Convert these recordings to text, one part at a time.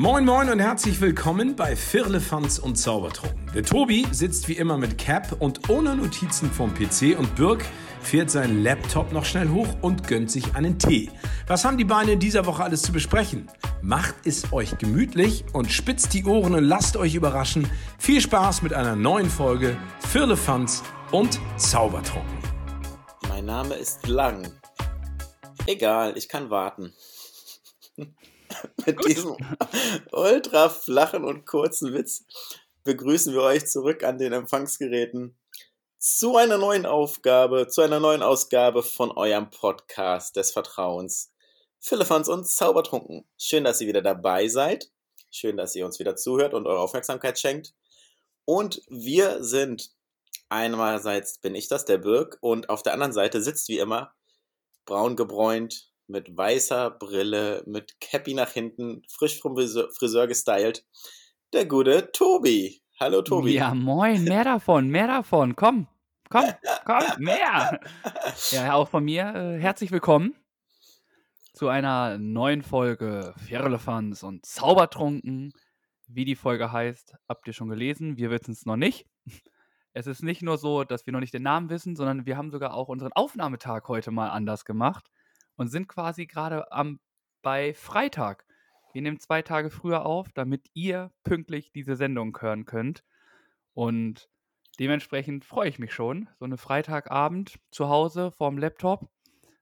Moin Moin und herzlich willkommen bei Firlefanz und Zaubertrunken. Der Tobi sitzt wie immer mit Cap und ohne Notizen vom PC und Birk fährt seinen Laptop noch schnell hoch und gönnt sich einen Tee. Was haben die Beine in dieser Woche alles zu besprechen? Macht es euch gemütlich und spitzt die Ohren und lasst euch überraschen. Viel Spaß mit einer neuen Folge Firlefanz und Zaubertrunken. Mein Name ist Lang. Egal, ich kann warten. Mit Gut. diesem ultra flachen und kurzen Witz begrüßen wir euch zurück an den Empfangsgeräten zu einer neuen Aufgabe, zu einer neuen Ausgabe von eurem Podcast des Vertrauens. Philippans und Zaubertrunken. Schön, dass ihr wieder dabei seid. Schön, dass ihr uns wieder zuhört und eure Aufmerksamkeit schenkt. Und wir sind einerseits bin ich das, der Birk, und auf der anderen Seite sitzt wie immer braun gebräunt, mit weißer Brille, mit Cappy nach hinten, frisch vom Friseur, Friseur gestylt, der gute Tobi. Hallo Tobi. Ja, moin, mehr davon, mehr davon. Komm, komm, komm, mehr. Ja, auch von mir äh, herzlich willkommen zu einer neuen Folge Firlefanz und Zaubertrunken. Wie die Folge heißt, habt ihr schon gelesen. Wir wissen es noch nicht. Es ist nicht nur so, dass wir noch nicht den Namen wissen, sondern wir haben sogar auch unseren Aufnahmetag heute mal anders gemacht und sind quasi gerade am bei Freitag. Wir nehmen zwei Tage früher auf, damit ihr pünktlich diese Sendung hören könnt. Und dementsprechend freue ich mich schon. So eine Freitagabend zu Hause vorm Laptop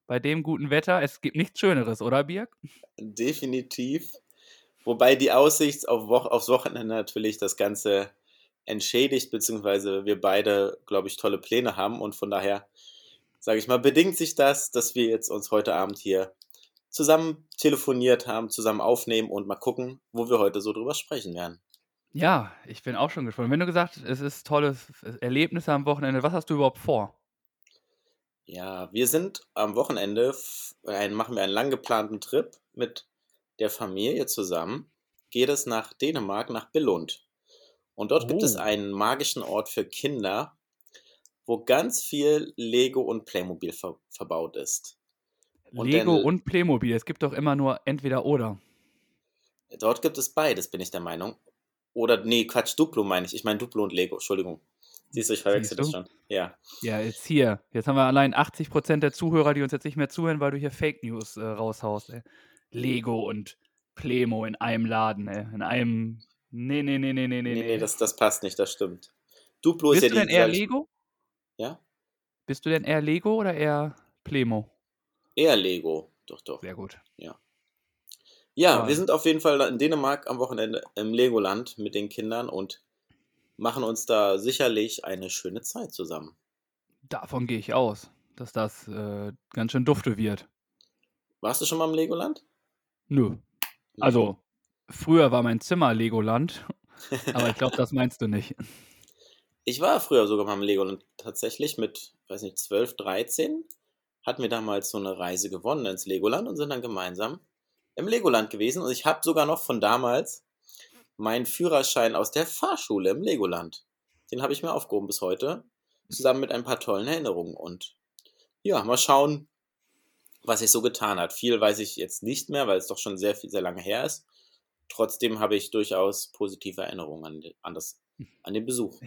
bei dem guten Wetter. Es gibt nichts Schöneres, oder Birg? Definitiv. Wobei die Aussicht auf Wo aufs Wochenende natürlich das Ganze entschädigt, beziehungsweise wir beide, glaube ich, tolle Pläne haben und von daher sage ich mal, bedingt sich das, dass wir jetzt uns heute Abend hier zusammen telefoniert haben, zusammen aufnehmen und mal gucken, wo wir heute so drüber sprechen werden. Ja, ich bin auch schon gespannt. Wenn du gesagt, es ist tolles Erlebnis am Wochenende, was hast du überhaupt vor? Ja, wir sind am Wochenende, machen wir einen lang geplanten Trip mit der Familie zusammen. Geht es nach Dänemark, nach Billund. Und dort oh. gibt es oh. einen magischen Ort für Kinder, wo ganz viel Lego und Playmobil ver verbaut ist. Und Lego denn, und Playmobil, es gibt doch immer nur entweder oder. Dort gibt es beides, bin ich der Meinung. Oder, nee, Quatsch, Duplo meine ich. Ich meine Duplo und Lego, Entschuldigung. Siehst du, ich verwechsel das schon. Ja. Ja, jetzt hier. Jetzt haben wir allein 80% der Zuhörer, die uns jetzt nicht mehr zuhören, weil du hier Fake News äh, raushaust. Ey. Lego und Playmo in einem Laden, ey. In einem. Nee, nee, nee, nee, nee, nee. Nee, nee, das, das passt nicht, das stimmt. Duplo Bist ist ja du denn eher Lego? Ja? Bist du denn eher Lego oder eher Plemo? Eher Lego, doch, doch. Sehr gut. Ja. Ja, wir sind auf jeden Fall in Dänemark am Wochenende im Legoland mit den Kindern und machen uns da sicherlich eine schöne Zeit zusammen. Davon gehe ich aus, dass das äh, ganz schön dufte wird. Warst du schon mal im Legoland? Nö. Also, früher war mein Zimmer Legoland, aber ich glaube, das meinst du nicht. Ich war früher sogar mal im Legoland tatsächlich mit, weiß nicht, 12, 13. Hatten wir damals so eine Reise gewonnen ins Legoland und sind dann gemeinsam im Legoland gewesen. Und ich habe sogar noch von damals meinen Führerschein aus der Fahrschule im Legoland. Den habe ich mir aufgehoben bis heute. Zusammen mit ein paar tollen Erinnerungen. Und ja, mal schauen, was sich so getan hat. Viel weiß ich jetzt nicht mehr, weil es doch schon sehr, sehr lange her ist. Trotzdem habe ich durchaus positive Erinnerungen an, das, an den Besuch.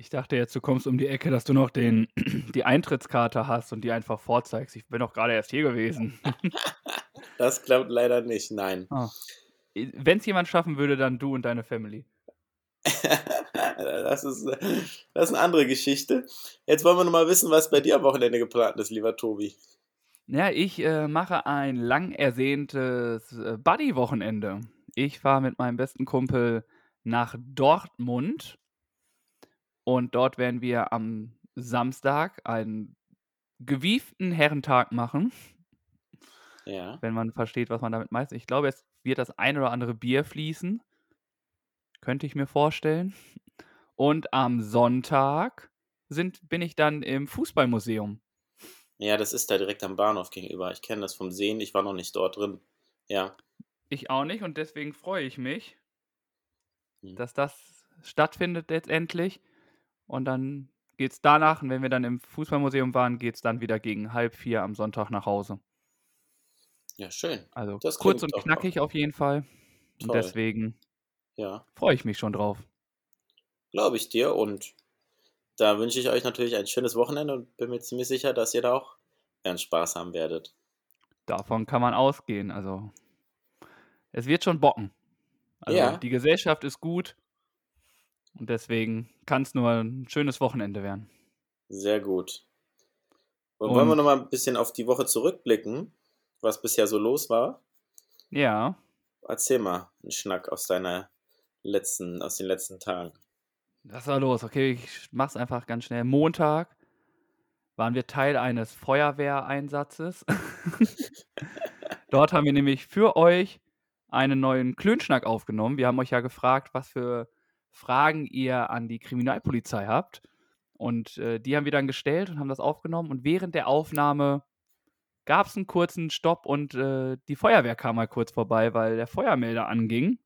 Ich dachte jetzt, du kommst um die Ecke, dass du noch den, die Eintrittskarte hast und die einfach vorzeigst. Ich bin doch gerade erst hier gewesen. das klappt leider nicht, nein. Oh. Wenn es jemand schaffen würde, dann du und deine Family. das, ist, das ist eine andere Geschichte. Jetzt wollen wir noch mal wissen, was bei dir am Wochenende geplant ist, lieber Tobi. Ja, ich äh, mache ein lang ersehntes äh, Buddy-Wochenende. Ich fahre mit meinem besten Kumpel nach Dortmund und dort werden wir am Samstag einen gewieften Herrentag machen. Ja. Wenn man versteht, was man damit meint. Ich glaube, es wird das ein oder andere Bier fließen. Könnte ich mir vorstellen. Und am Sonntag sind, bin ich dann im Fußballmuseum. Ja, das ist da direkt am Bahnhof gegenüber. Ich kenne das vom Sehen. Ich war noch nicht dort drin. Ja. Ich auch nicht und deswegen freue ich mich, hm. dass das stattfindet letztendlich. Und dann geht es danach, und wenn wir dann im Fußballmuseum waren, geht es dann wieder gegen halb vier am Sonntag nach Hause. Ja, schön. Also das kurz und knackig auf jeden Fall. Und Toll. deswegen Ja, freue ich mich schon drauf. glaube ich dir. Und da wünsche ich euch natürlich ein schönes Wochenende und bin mir ziemlich sicher, dass ihr da auch euren Spaß haben werdet. Davon kann man ausgehen. Also, es wird schon bocken. Also, Ja. die Gesellschaft ist gut. Und deswegen kann es nur ein schönes Wochenende werden. Sehr gut. Und wollen wir Und- noch mal ein bisschen auf die Woche zurückblicken, was bisher so los war? Ja, Erzähl mal einen Schnack aus deiner letzten, aus den letzten Tagen. was war los? Okay, ich mach's einfach ganz schnell. Montag waren wir Teil eines Feuerwehreinsatzes. Dort haben wir nämlich für euch einen neuen Klönschnack aufgenommen. Wir haben euch ja gefragt, was für Fragen ihr an die Kriminalpolizei habt. Und äh, die haben wir dann gestellt und haben das aufgenommen. Und während der Aufnahme gab es einen kurzen Stopp und äh, die Feuerwehr kam mal kurz vorbei, weil der Feuermelder anging.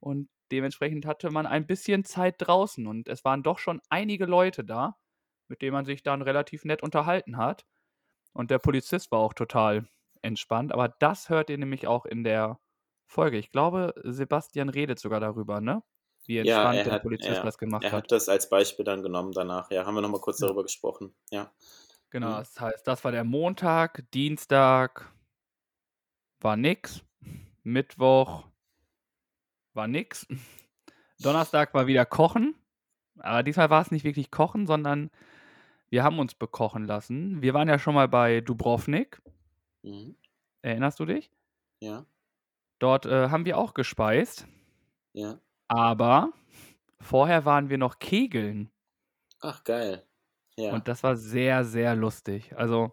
Und dementsprechend hatte man ein bisschen Zeit draußen. Und es waren doch schon einige Leute da, mit denen man sich dann relativ nett unterhalten hat. Und der Polizist war auch total entspannt. Aber das hört ihr nämlich auch in der Folge. Ich glaube, Sebastian redet sogar darüber, ne? Wie Ja, entspannt er der hat- Polizist ja, das gemacht Er hat. hat das als Beispiel dann genommen danach. Ja, haben wir noch mal kurz Ja. darüber gesprochen. Ja. Genau, Mhm. das heißt, das war der Montag, Dienstag war nix, Mittwoch war nix, Donnerstag war wieder Kochen, aber diesmal war es nicht wirklich Kochen, sondern wir haben uns bekochen lassen. Wir waren ja schon mal bei Dubrovnik, Mhm. erinnerst du dich? Ja. Dort äh, haben wir auch gespeist, Ja. Aber vorher waren wir noch Kegeln. Ach, geil. Ja. Und das war sehr, sehr lustig. Also,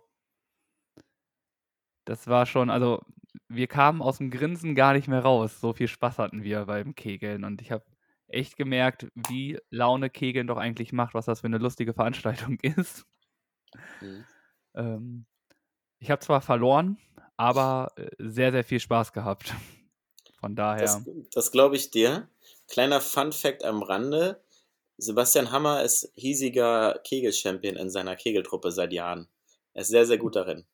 das war schon, also, wir kamen aus dem Grinsen gar nicht mehr raus. So viel Spaß hatten wir beim Kegeln. Und ich habe echt gemerkt, wie Laune Kegeln doch eigentlich macht, was das für eine lustige Veranstaltung ist. Mhm. Ähm, ich habe zwar verloren, aber äh, sehr, sehr viel Spaß gehabt. Von daher. Das, das glaube ich dir. Kleiner Fun Fact am Rande. Sebastian Hammer ist hiesiger Kegel-Champion in seiner Kegeltruppe seit Jahren. Er ist sehr, sehr gut darin.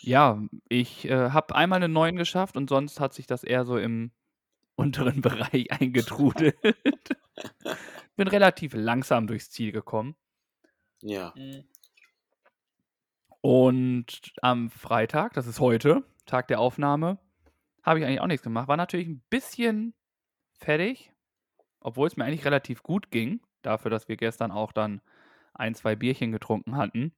Ja, ich äh, habe einmal eine 9 geschafft und sonst hat sich das eher so im unteren Bereich eingetrudelt. Bin relativ langsam durchs Ziel gekommen. Ja. Und am Freitag, das ist heute, Tag der Aufnahme, habe ich eigentlich auch nichts gemacht. War natürlich ein bisschen fertig, obwohl es mir eigentlich relativ gut ging, dafür, dass wir gestern auch dann ein, zwei Bierchen getrunken hatten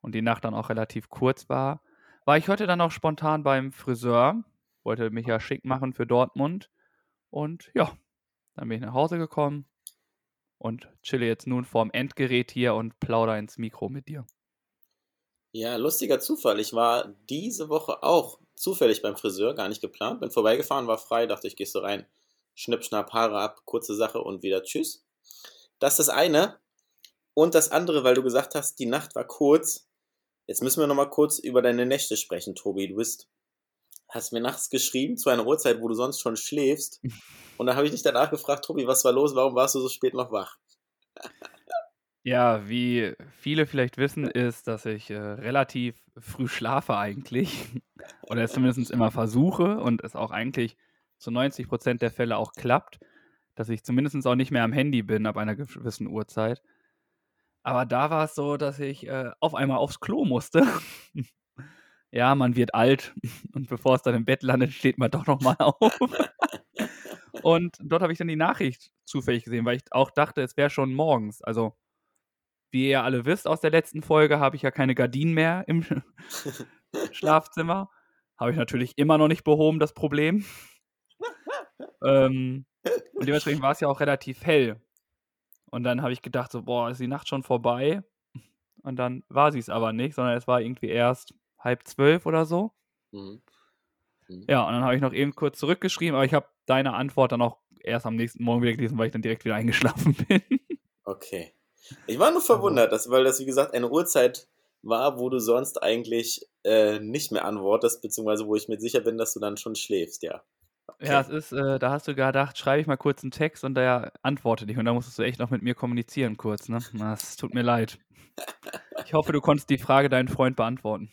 und die Nacht dann auch relativ kurz war. War ich heute dann auch spontan beim Friseur, wollte mich ja schick machen für Dortmund und ja, dann bin ich nach Hause gekommen und chille jetzt nun vorm Endgerät hier und plauder ins Mikro mit dir. Ja, lustiger Zufall. Ich war diese Woche auch zufällig beim Friseur, gar nicht geplant. Bin vorbeigefahren, war frei, dachte ich, gehst du rein. Schnipp, schnapp, Haare ab, kurze Sache und wieder tschüss. Das ist das eine. Und das andere, weil du gesagt hast, die Nacht war kurz. Jetzt müssen wir nochmal kurz über deine Nächte sprechen, Tobi. Du bist, hast mir nachts geschrieben, zu einer Uhrzeit, wo du sonst schon schläfst. Und dann habe ich dich danach gefragt, Tobi, was war los? Warum warst du so spät noch wach? Ja, wie viele vielleicht wissen, ist, dass ich äh, relativ früh schlafe eigentlich. Oder es zumindest immer versuche und es auch eigentlich zu 90 Prozent der Fälle auch klappt, dass ich zumindest auch nicht mehr am Handy bin ab einer gewissen Uhrzeit. Aber da war es so, dass ich äh, auf einmal aufs Klo musste. ja, man wird alt und bevor es dann im Bett landet, steht man doch nochmal auf. und dort habe ich dann die Nachricht zufällig gesehen, weil ich auch dachte, es wäre schon morgens. Also wie ihr alle wisst aus der letzten Folge, habe ich ja keine Gardinen mehr im Schlafzimmer. Habe ich natürlich immer noch nicht behoben, das Problem. Ähm, und dementsprechend war es ja auch relativ hell. Und dann habe ich gedacht, so, boah, ist die Nacht schon vorbei? Und dann war sie es aber nicht, sondern es war irgendwie erst halb zwölf oder so. Mhm. Ja, und dann habe ich noch eben kurz zurückgeschrieben, aber ich habe deine Antwort dann auch erst am nächsten Morgen wieder gelesen, weil ich dann direkt wieder eingeschlafen bin. Okay. Ich war nur verwundert, dass, weil das, wie gesagt, eine Uhrzeit war, wo du sonst eigentlich äh, nicht mehr antwortest, beziehungsweise wo ich mir sicher bin, dass du dann schon schläfst, ja. Okay. Ja, es ist, äh, da hast du gedacht, schreibe ich mal kurz einen Text und der antworte dich. Und da musstest du echt noch mit mir kommunizieren kurz, ne? Das tut mir leid. Ich hoffe, du konntest die Frage deinen Freund beantworten.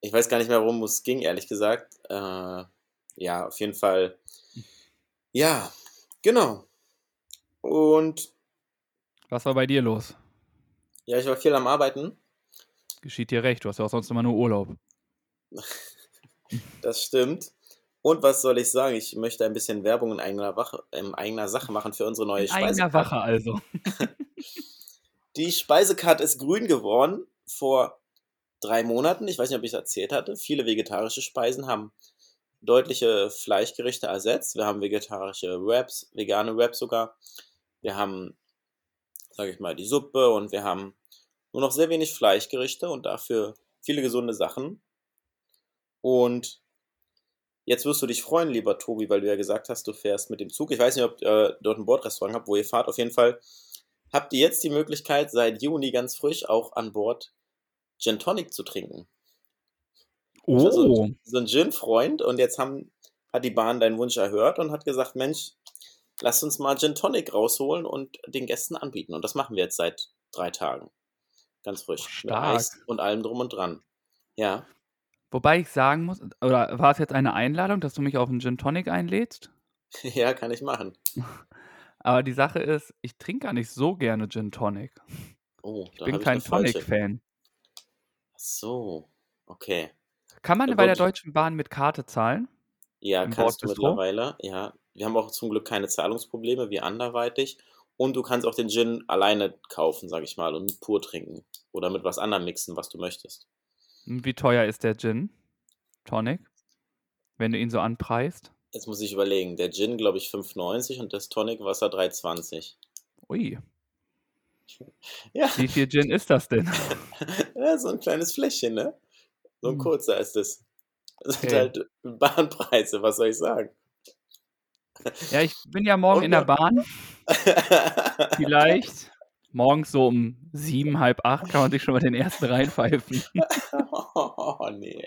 Ich weiß gar nicht mehr, worum es ging, ehrlich gesagt. Äh, ja, auf jeden Fall. Ja, genau. Und Was war bei dir los? ja, ich war viel am Arbeiten. Geschieht dir recht, du hast ja auch sonst immer nur Urlaub. Das stimmt. Und was soll ich sagen? Ich möchte ein bisschen Werbung in eigener, Wache, in eigener Sache machen für unsere neue In eigener Speisekarte. Wache also. Die Speisekarte ist grün geworden vor drei Monaten. Ich weiß nicht, ob ich es erzählt hatte. Viele vegetarische Speisen haben deutliche Fleischgerichte ersetzt. Wir haben vegetarische Wraps, vegane Wraps sogar. Wir haben, sage ich mal, die Suppe und wir haben nur noch sehr wenig Fleischgerichte und dafür viele gesunde Sachen. Und jetzt wirst du dich freuen, lieber Tobi, weil du ja gesagt hast, du fährst mit dem Zug. Ich weiß nicht, ob ihr dort ein Bordrestaurant habt, wo ihr fahrt. Auf jeden Fall habt ihr jetzt die Möglichkeit, seit Juni ganz frisch auch an Bord Gin Tonic zu trinken. Oh, Also so ein Gin-Freund und jetzt haben, hat die Bahn deinen Wunsch erhört und hat gesagt, Mensch, lass uns mal Gin Tonic rausholen und den Gästen anbieten. Und das machen wir jetzt seit drei Tagen. Ganz frisch. Stark. Mit Eis und allem drum und dran. Ja. Wobei ich sagen muss, oder war es jetzt eine Einladung, dass du mich auf einen Gin Tonic einlädst? ja, kann ich machen. Aber die Sache ist, ich trinke gar nicht so gerne Gin Tonic. Oh, Ich da bin kein. Tonic-Fan. Ach So, okay. Kann man Ja, bei der. Deutschen Bahn mit Karte zahlen? Ja, Im kannst du mittlerweile. Ja, wir haben auch zum Glück keine Zahlungsprobleme wie anderweitig. Und du kannst auch den Gin alleine kaufen, sag ich mal, und pur trinken. Oder mit was anderem mixen, was du möchtest. Und Wie teuer ist der Gin Tonic? Wenn du ihn so anpreist? Jetzt muss ich überlegen. Der Gin, glaube ich, 5,90 und das Tonicwasser 3,20. Ui, Ja, wie viel Gin ist das denn? ja, so ein kleines Fläschchen, ne? So ein Hm. kurzer ist es. Das sind Okay. halt Bahnpreise, was soll ich sagen? Ja, ich bin ja morgen in der Bahn. Vielleicht. Morgens so um sieben, halb acht kann man sich schon mal den ersten reinpfeifen. Oh, nee.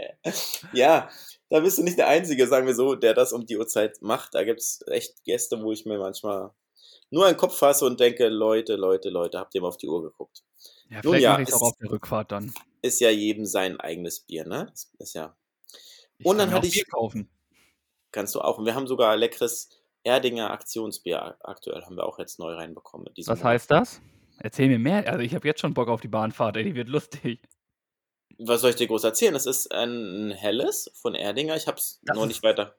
Ja, da bist du nicht der Einzige, sagen wir so, der das um die Uhrzeit macht. Da gibt es echt Gäste, wo ich mir manchmal nur einen Kopf fasse und denke, Leute, Leute, Leute, habt ihr mal auf die Uhr geguckt? Ja, Nun vielleicht ja, mache ich es auch auf der Rückfahrt dann. Ist ja jedem sein eigenes Bier, ne? Ist, ist ja, Ich Und dann hatte auch ich- Bier kaufen. kannst du auch. Und wir haben sogar leckeres Erdinger Aktionsbier aktuell, haben wir auch jetzt neu reinbekommen. Was heißt das? Erzähl mir mehr. Also ich habe jetzt schon Bock auf die Bahnfahrt, ey, die wird lustig. Was soll ich dir groß erzählen? Es ist ein helles von Erdinger. Ich habe es Das noch nicht weiter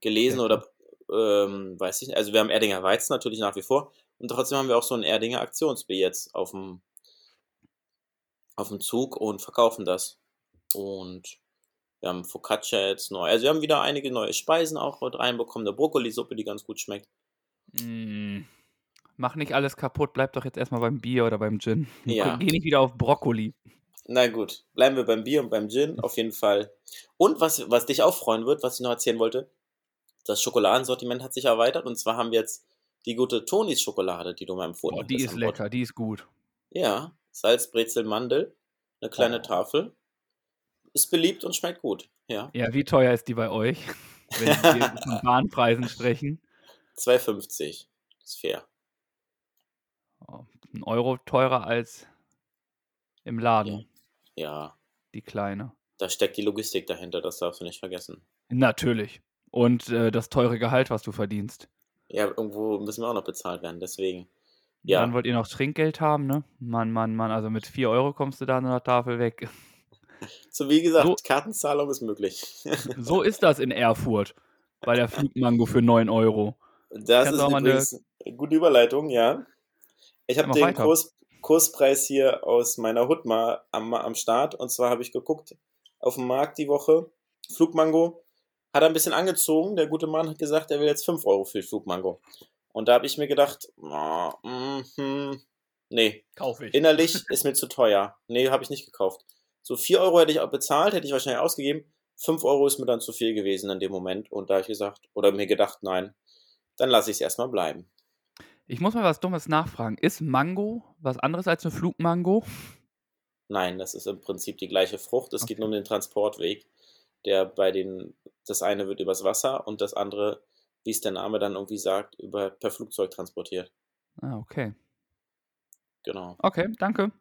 gelesen Ja. oder ähm, weiß ich nicht. Also wir haben Erdinger Weizen natürlich nach wie vor. Und trotzdem haben wir auch so ein Erdinger Aktionsbier jetzt auf dem, auf dem Zug und verkaufen das. Und wir haben Focaccia jetzt neu. Also wir haben wieder einige neue Speisen auch mit reinbekommen. Eine Brokkolisuppe, die ganz gut schmeckt. Mm. Mach nicht alles kaputt, bleib doch jetzt erstmal beim Bier oder beim Gin. Ja. Geh nicht wieder auf Brokkoli. Na gut, bleiben wir beim Bier und beim Gin auf jeden Fall. Und was, was dich auch freuen wird, was ich noch erzählen wollte, das Schokoladensortiment hat sich erweitert und zwar haben wir jetzt die gute Tonis Schokolade, die du mal empfohlen hast. die ist lecker, die ist gut. Ja, Salz, Brezel, Mandel, eine kleine Oh. Tafel. Ist beliebt und schmeckt gut. Ja, Ja, wie teuer ist die bei euch? Wenn wir von Bahnpreisen sprechen. 2,50. Ist fair. Ein Euro teurer als im Laden, Ja, die kleine. da steckt die Logistik dahinter, das darfst du nicht vergessen. Natürlich. Und äh, das teure Gehalt, was du verdienst. Ja, irgendwo müssen wir auch noch bezahlt werden, deswegen. Ja. Ja. Dann wollt ihr noch Trinkgeld haben, ne? Mann, Mann, Mann. Also mit 4 Euro kommst du da an der Tafel weg. So wie gesagt, So- Kartenzahlung ist möglich. So ist das in Erfurt. Bei der Flugmango für 9 Euro. Das Kannst ist übrigens eine gute Überleitung, ja. Ich habe den weiter. Kurs, Kurspreis hier aus meiner Hut mal am, am Start. Und zwar habe ich geguckt auf dem Markt die Woche. Flugmango hat er ein bisschen angezogen. Der gute Mann hat gesagt, er will jetzt 5 Euro für Flugmango. Und da habe ich mir gedacht, oh, mm, nee, Kaufe ich. innerlich ist mir zu teuer. Nee, habe ich nicht gekauft. So 4 Euro hätte ich auch bezahlt, hätte ich wahrscheinlich ausgegeben. 5 Euro ist mir dann zu viel gewesen in dem Moment. Und da habe ich gesagt, oder mir gedacht, nein, dann lasse ich es erstmal bleiben. Ich muss mal was Dummes nachfragen. Ist Mango was anderes als eine Flugmango? Nein, das ist im Prinzip die gleiche Frucht. Es geht Okay. nur um den Transportweg. Der bei den, das eine wird übers Wasser und das andere, wie es der Name dann irgendwie sagt, über, per Flugzeug transportiert. Ah, okay. Genau. Okay, danke.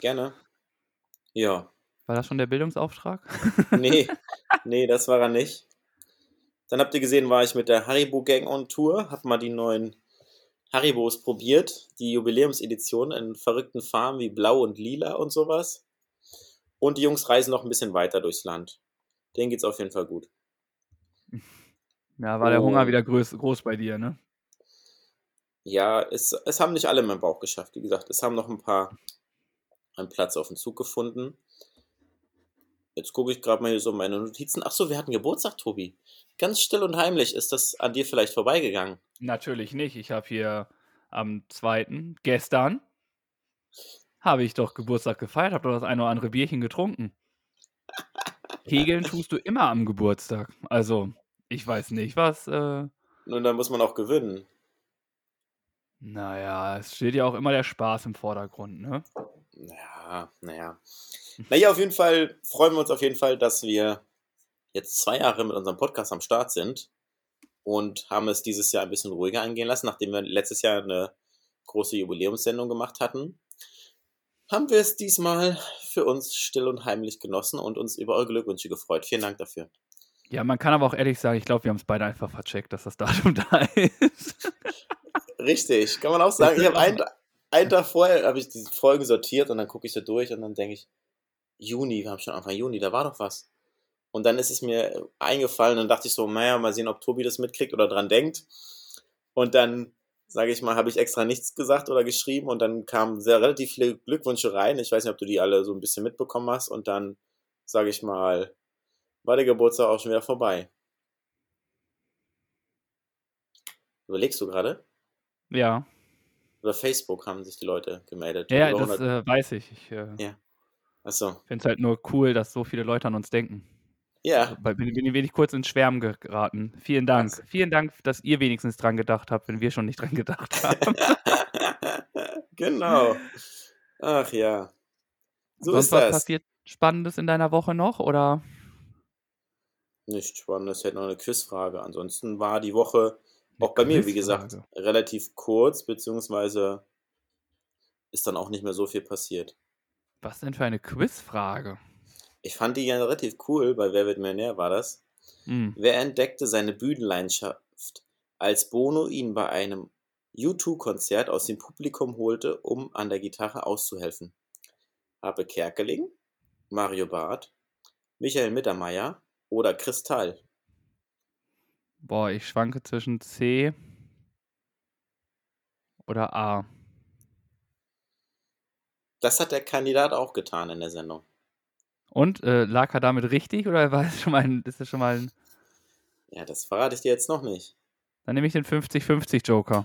Gerne. Ja. War das schon der Bildungsauftrag? Nee, nee, das war er nicht. Dann habt ihr gesehen, war ich mit der Haribo Gang on Tour, hab mal die neuen Haribos probiert, die Jubiläumsedition in verrückten Farben wie Blau und Lila und sowas. Und die Jungs reisen noch ein bisschen weiter durchs Land. Denen geht's auf jeden Fall gut. Ja, war der Hunger wieder groß, groß bei dir, ne? Ja, es, es haben nicht alle in meinen Bauch geschafft. Wie gesagt, es haben noch ein paar einen Platz auf dem Zug gefunden. Jetzt gucke ich gerade mal hier so meine Notizen. Ach so, wir hatten Geburtstag, Tobi. Ganz still und heimlich ist das an dir vielleicht vorbeigegangen. Natürlich nicht. Ich habe hier am 2. gestern habe ich doch Geburtstag gefeiert, habe doch das eine oder andere Bierchen getrunken. Kegeln tust du immer am Geburtstag. Also, ich weiß nicht, was. Äh, Nun, da muss man auch gewinnen. naja, es steht ja auch immer der Spaß im Vordergrund, ne? Ja, naja. Naja, auf jeden Fall freuen wir uns auf jeden Fall, dass wir jetzt zwei Jahre mit unserem Podcast am Start sind und haben es dieses Jahr ein bisschen ruhiger angehen lassen, nachdem wir letztes Jahr eine große Jubiläumssendung gemacht hatten. Haben wir es diesmal für uns still und heimlich genossen und uns über eure Glückwünsche gefreut. Vielen Dank dafür. Ja, man kann aber auch ehrlich sagen, ich glaube, wir haben es beide einfach vercheckt, dass das Datum da ist. Richtig, kann man auch sagen. Ich habe einen, einen Tag vorher habe ich diese Folgen sortiert und dann gucke ich so durch und dann denke ich, Juni, wir haben schon Anfang Juni, da war doch was. Und dann ist es mir eingefallen und dachte ich so, naja, mal sehen, ob Tobi das mitkriegt oder dran denkt. Und dann, sage ich mal, habe ich extra nichts gesagt oder geschrieben und dann kamen sehr relativ viele Glückwünsche rein. Ich weiß nicht, ob du die alle so ein bisschen mitbekommen hast. Und dann, sage ich mal, war der Geburtstag auch schon wieder vorbei. Überlegst du gerade? ja, Über Facebook haben sich die Leute gemeldet. ja, Über das 100 äh, weiß ich. Ich äh, Ja. Achso. finde es halt nur cool, dass so viele Leute an uns denken. Ja, Weil bin, bin ein wenig kurz ins Schwärmen geraten. Vielen Dank. Klasse. Vielen Dank, dass ihr wenigstens dran gedacht habt, wenn wir schon nicht dran gedacht haben. genau. Ach ja. So Sonst ist was das. passiert Spannendes in deiner Woche noch? Oder? Nicht spannend, es hätte noch eine Quizfrage. Ansonsten war die Woche auch bei mir, wie gesagt, relativ kurz, beziehungsweise ist dann auch nicht mehr so viel passiert. Was denn für eine Quizfrage? Ich fand die ja relativ cool, bei Wer wird Millionär war das. Hm. Wer entdeckte seine Bühnenleidenschaft, als Bono ihn bei einem U2-Konzert aus dem Publikum holte, um an der Gitarre auszuhelfen? Habe Kerkeling, Mario Barth, Michael Mittermeier oder Kristall? Boah, ich schwanke zwischen C oder A. Das hat der Kandidat auch getan in der Sendung. Und äh, lag er damit richtig oder war es schon mal ein, ist das schon mal ein. Ja, das verrate ich dir jetzt noch nicht. Dann nehme ich den 50-50 Joker.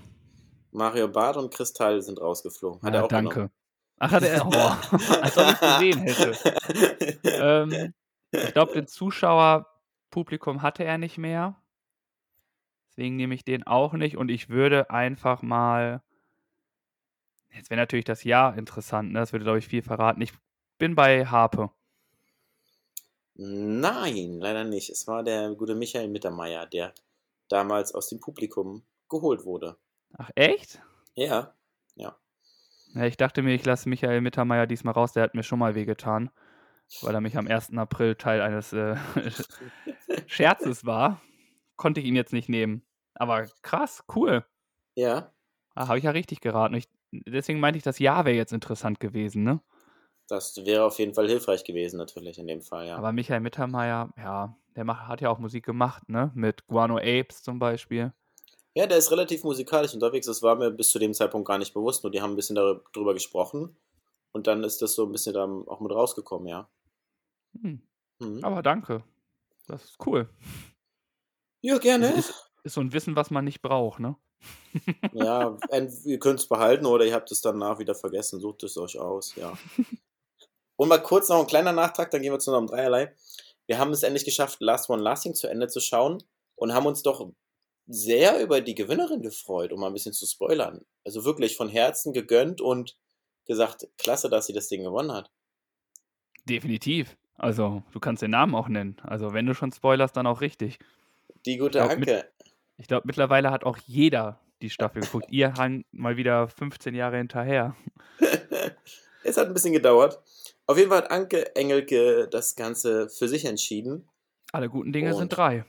Mario Barth und Kristall sind rausgeflogen. Hat ja, er auch danke. Ach, hat er. Oh, als ob ich gesehen hätte. genommen. ähm, ich glaube, den Zuschauerpublikum hatte er nicht mehr. Deswegen nehme ich den auch nicht und ich würde einfach mal. Jetzt wäre natürlich das Jahr interessant, ne? Das würde, glaube ich, viel verraten. Ich bin bei Harpe. Nein, leider nicht. Es war der gute Michael Mittermeier, der damals aus dem Publikum geholt wurde. Ach, echt? Ja, Ja, ich dachte mir, ich lasse Michael Mittermeier diesmal raus, der hat mir schon mal wehgetan, weil er mich am 1. April Teil eines äh, Scherzes war. Konnte ich ihn jetzt nicht nehmen. Aber krass, cool. ja, Ah, Habe ich ja richtig geraten. Ich, deswegen meinte ich, das Jahr wäre jetzt interessant gewesen, ne? das wäre auf jeden Fall hilfreich gewesen, natürlich in dem Fall, ja. Aber Michael Mittermeier, ja, der macht, hat ja auch Musik gemacht, ne? Mit Guano Apes zum Beispiel. Ja, der ist relativ musikalisch unterwegs. Das war mir bis zu dem Zeitpunkt gar nicht bewusst. Nur die haben ein bisschen darüber gesprochen. Und dann ist das so ein bisschen dann auch mit rausgekommen, ja. Hm, Mhm. aber danke. Das ist cool. Ja, gerne. Ist, ist, so ein Wissen, was man nicht braucht, ne? Ja, ihr könnt es behalten oder ihr habt es danach wieder vergessen. Sucht es euch aus, ja. Und mal kurz noch ein kleiner Nachtrag, dann gehen wir zu einem Dreierlei. Wir haben es endlich geschafft, Last One Lasting zu Ende zu schauen und haben uns doch sehr über die Gewinnerin gefreut, um mal ein bisschen zu spoilern. Also wirklich von Herzen gegönnt und gesagt, klasse, dass sie das Ding gewonnen hat. Definitiv. Also, du kannst den Namen auch nennen. Also, wenn du schon spoilerst, dann auch richtig. Die gute glaub, Anke. Ich glaube, mittlerweile hat auch jeder die Staffel geguckt. Ihr hangt mal wieder 15 Jahre hinterher. es hat ein bisschen gedauert. Auf jeden Fall hat Anke Engelke das Ganze für sich entschieden. Alle guten Dinge Und- sind drei.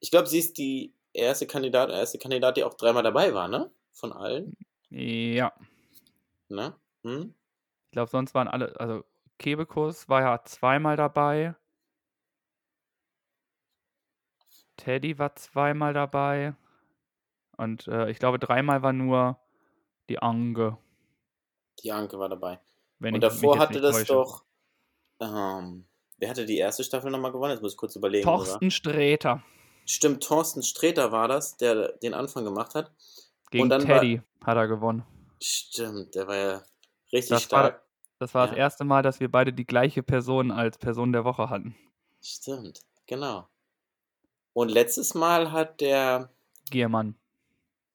Ich glaube, sie ist die erste Kandidat, erste Kandidat, die auch dreimal dabei war, ne? Von allen. Ja. Ne? Hm? Ich glaube, sonst waren alle, also Kebekus war ja zweimal dabei. Teddy war zweimal dabei. Und äh, ich glaube, dreimal war nur die Ange. Die Anke war dabei. Wenn Und davor hatte das täusche. doch. Ähm, wer hatte die erste Staffel nochmal gewonnen? Jetzt muss ich kurz überlegen. sogar. Torsten Sträter Stimmt, Thorsten Sträter war das, der den Anfang gemacht hat. gegen dann war- Teddy hat er gewonnen. Stimmt, der war ja richtig Das war- stark. Das war das Ja. erste Mal, dass wir beide die gleiche Person als Person der Woche hatten. Stimmt, genau. Und letztes Mal hat der, Giermann.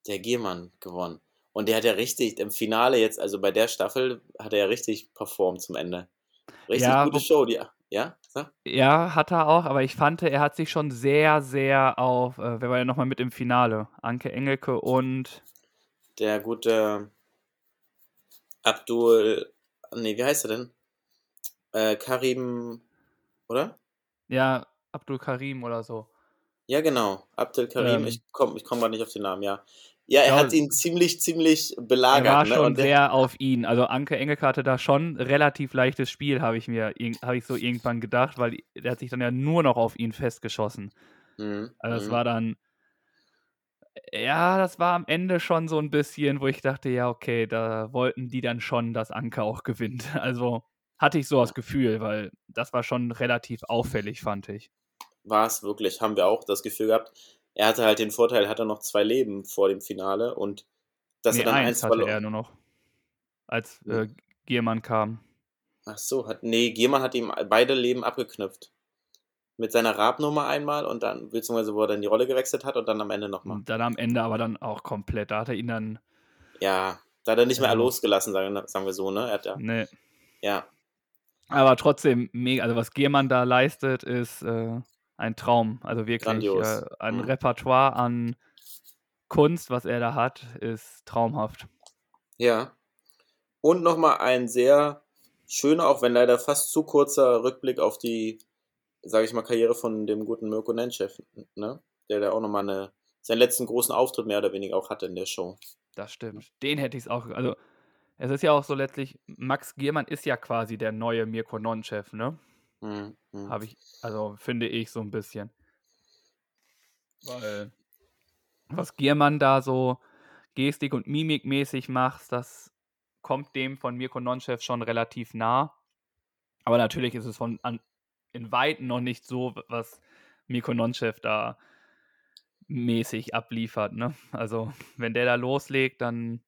der Giermann gewonnen. Und der hat ja richtig im Finale jetzt, also bei der Staffel, hat er ja richtig performt zum Ende. Richtig Ja, gute Show, die. Ja? Sag? Ja, hat er auch, aber ich fand, er hat sich schon sehr, sehr auf, äh, wer war ja nochmal mit im Finale? Anke Engelke und Der gute Abdul. Nee, wie heißt er denn? Äh, Karim. Oder? ja, Abdul Karim oder so. Ja, genau. Abdel Karim. Ähm. ich komme ich komm mal nicht auf den Namen, ja. Ja, er Ja, hat ihn ziemlich, ziemlich Er belagert. war ne? schon der, sehr auf ihn. Also Anke Engelke hatte da schon relativ leichtes Spiel, habe ich mir, habe ich so irgendwann gedacht, weil der hat sich dann ja nur noch auf ihn festgeschossen. Mhm, Also das mhm. war dann, ja, das war am Ende schon so ein bisschen, wo ich dachte, ja, okay, da wollten die dann schon, dass Anke auch gewinnt. Also hatte ich so das Gefühl, weil das war schon relativ auffällig, fand ich. War es wirklich, haben wir auch das Gefühl gehabt. Er hatte halt den Vorteil, hat er noch zwei Leben vor dem Finale und dass nee, er dann eins eins hatte er nur noch, als Ja. äh, Giermann kam. Ach so, hat, nee, Giermann hat ihm beide Leben abgeknüpft. Mit seiner Rabnummer einmal und dann, beziehungsweise wo er dann die Rolle gewechselt hat und dann am Ende nochmal. Dann am Ende aber dann auch komplett. Da hat er ihn dann, Ja, da hat er nicht mehr Also- losgelassen, sagen, sagen wir so, ne? Er hat ja, ne, ja, Aber trotzdem mega, also was Giermann da leistet, ist äh, ein Traum. Also wirklich äh, ein Mhm. Repertoire an Kunst, was er da hat, ist traumhaft. ja. Und nochmal ein sehr schöner, auch wenn leider fast zu kurzer Rückblick auf die, sage ich mal, Karriere von dem guten Mirko Nenchev, ne? Der da auch nochmal eine, seinen letzten großen Auftritt mehr oder weniger auch hatte in der Show. Das stimmt. Den hätte ich es auch. Also, es ist ja auch so letztlich, Max Giermann ist ja quasi der neue Mirko Non-Chef, ne? Mhm. mhm. Habe ich, also finde ich so ein bisschen. Weil, was Giermann da so Gestik- und Mimikmäßig macht, das kommt dem von Mirko Nonchef schon relativ nah. Aber natürlich ist es von an, in Weitem noch nicht so, was Mirko Nonchef da mäßig abliefert. Ne? Also, wenn der da loslegt, dann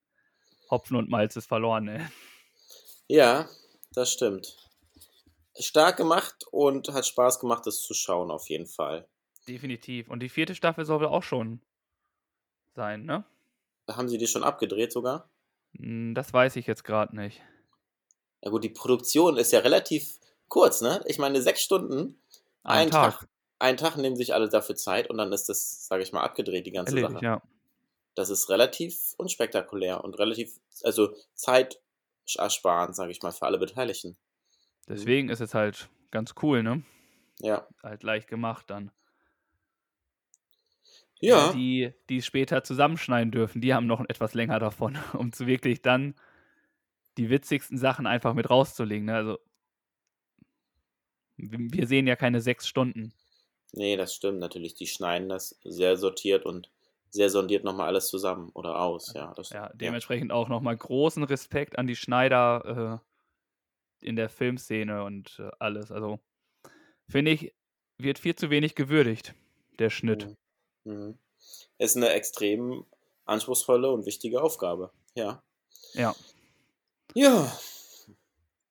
Hopfen und Malz ist verloren. Ey. Ja, das stimmt. Stark gemacht und hat Spaß gemacht, das zu schauen, auf jeden Fall. Definitiv. Und die vierte Staffel soll wohl auch schon sein, ne? Haben sie die schon abgedreht sogar? Hm, Das weiß ich jetzt gerade nicht. Ja gut, die Produktion ist ja relativ kurz, ne? Ich meine, sechs Stunden, Ein Ein Tag. Tag. einen Tag nehmen sich alle dafür Zeit und dann ist das, sage ich mal, abgedreht, die ganze Erledigt, Sache. ja. Das ist relativ unspektakulär und relativ, also zeitersparend, sage ich mal, für alle Beteiligten. Deswegen ist es halt ganz cool, ne? Ja. Halt leicht gemacht dann. Ja, Die, die es später zusammenschneiden dürfen, die haben noch etwas länger davon, um zu wirklich dann die witzigsten Sachen einfach mit rauszulegen. Ne? Also, wir sehen ja keine sechs Stunden. nee, das stimmt natürlich. Die schneiden das sehr sortiert und sehr sondiert nochmal alles zusammen oder aus. Ja, das, Ja, dementsprechend auch nochmal großen Respekt an die Schneider äh, in der Filmszene und äh, alles. Also, finde ich, wird viel zu wenig gewürdigt, der Schnitt. Mhm. Mhm. Ist eine extrem anspruchsvolle und wichtige Aufgabe. Ja. Ja. Ja.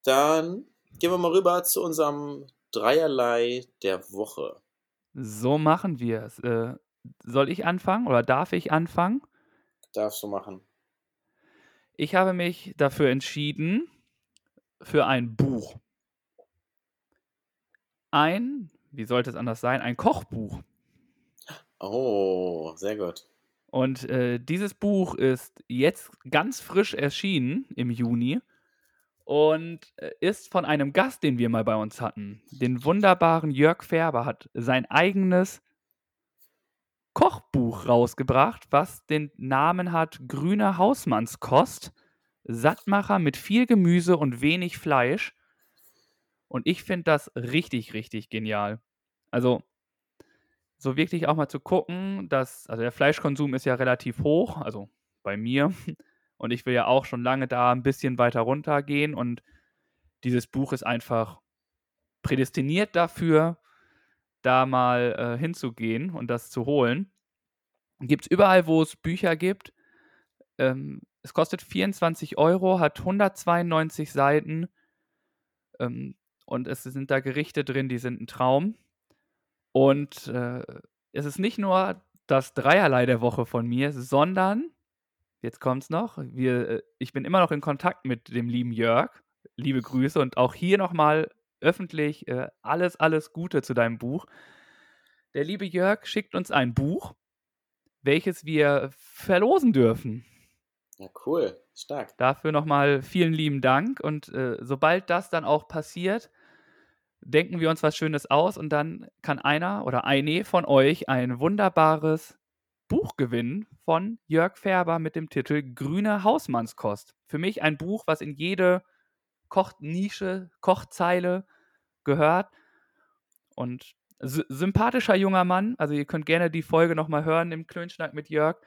Dann gehen wir mal rüber zu unserem Dreierlei der Woche. So machen wir es. Äh, soll ich anfangen oder darf ich anfangen? Darfst du machen. Ich habe mich dafür entschieden, für ein Buch. Ein, wie sollte es anders sein, ein Kochbuch. Oh, sehr gut. Und äh, dieses Buch ist jetzt ganz frisch erschienen im Juni und äh, ist von einem Gast, den wir mal bei uns hatten. Den wunderbaren Jörg Färber hat sein eigenes Kochbuch rausgebracht, was den Namen hat Grüne Hausmannskost. Sattmacher mit viel Gemüse und wenig Fleisch. Und ich finde das richtig, richtig genial. Also, so wirklich auch mal zu gucken, dass, also der Fleischkonsum ist ja relativ hoch, also bei mir. Und ich will ja auch schon lange da ein bisschen weiter runtergehen. Und dieses Buch ist einfach prädestiniert dafür, da mal äh, hinzugehen und das zu holen. Gibt es überall, wo es Bücher gibt. Ähm, es kostet 24 Euro, hat 192 Seiten ähm, und es sind da Gerichte drin, die sind ein Traum. Und äh, es ist nicht nur das Dreierlei der Woche von mir, sondern, jetzt kommt es noch, wir, äh, ich bin immer noch in Kontakt mit dem lieben Jörg. Liebe Grüße und auch hier nochmal öffentlich äh, alles, alles Gute zu deinem Buch. Der liebe Jörg schickt uns ein Buch, welches wir verlosen dürfen. Ja, cool. Stark. Dafür nochmal vielen lieben Dank. Und äh, sobald das dann auch passiert, denken wir uns was Schönes aus und dann kann einer oder eine von euch ein wunderbares Buch gewinnen von Jörg Färber mit dem Titel Grüne Hausmannskost. Für mich ein Buch, was in jede Kochnische, Kochzeile gehört. Und sympathischer junger Mann, also ihr könnt gerne die Folge nochmal hören im Klönschnack mit Jörg.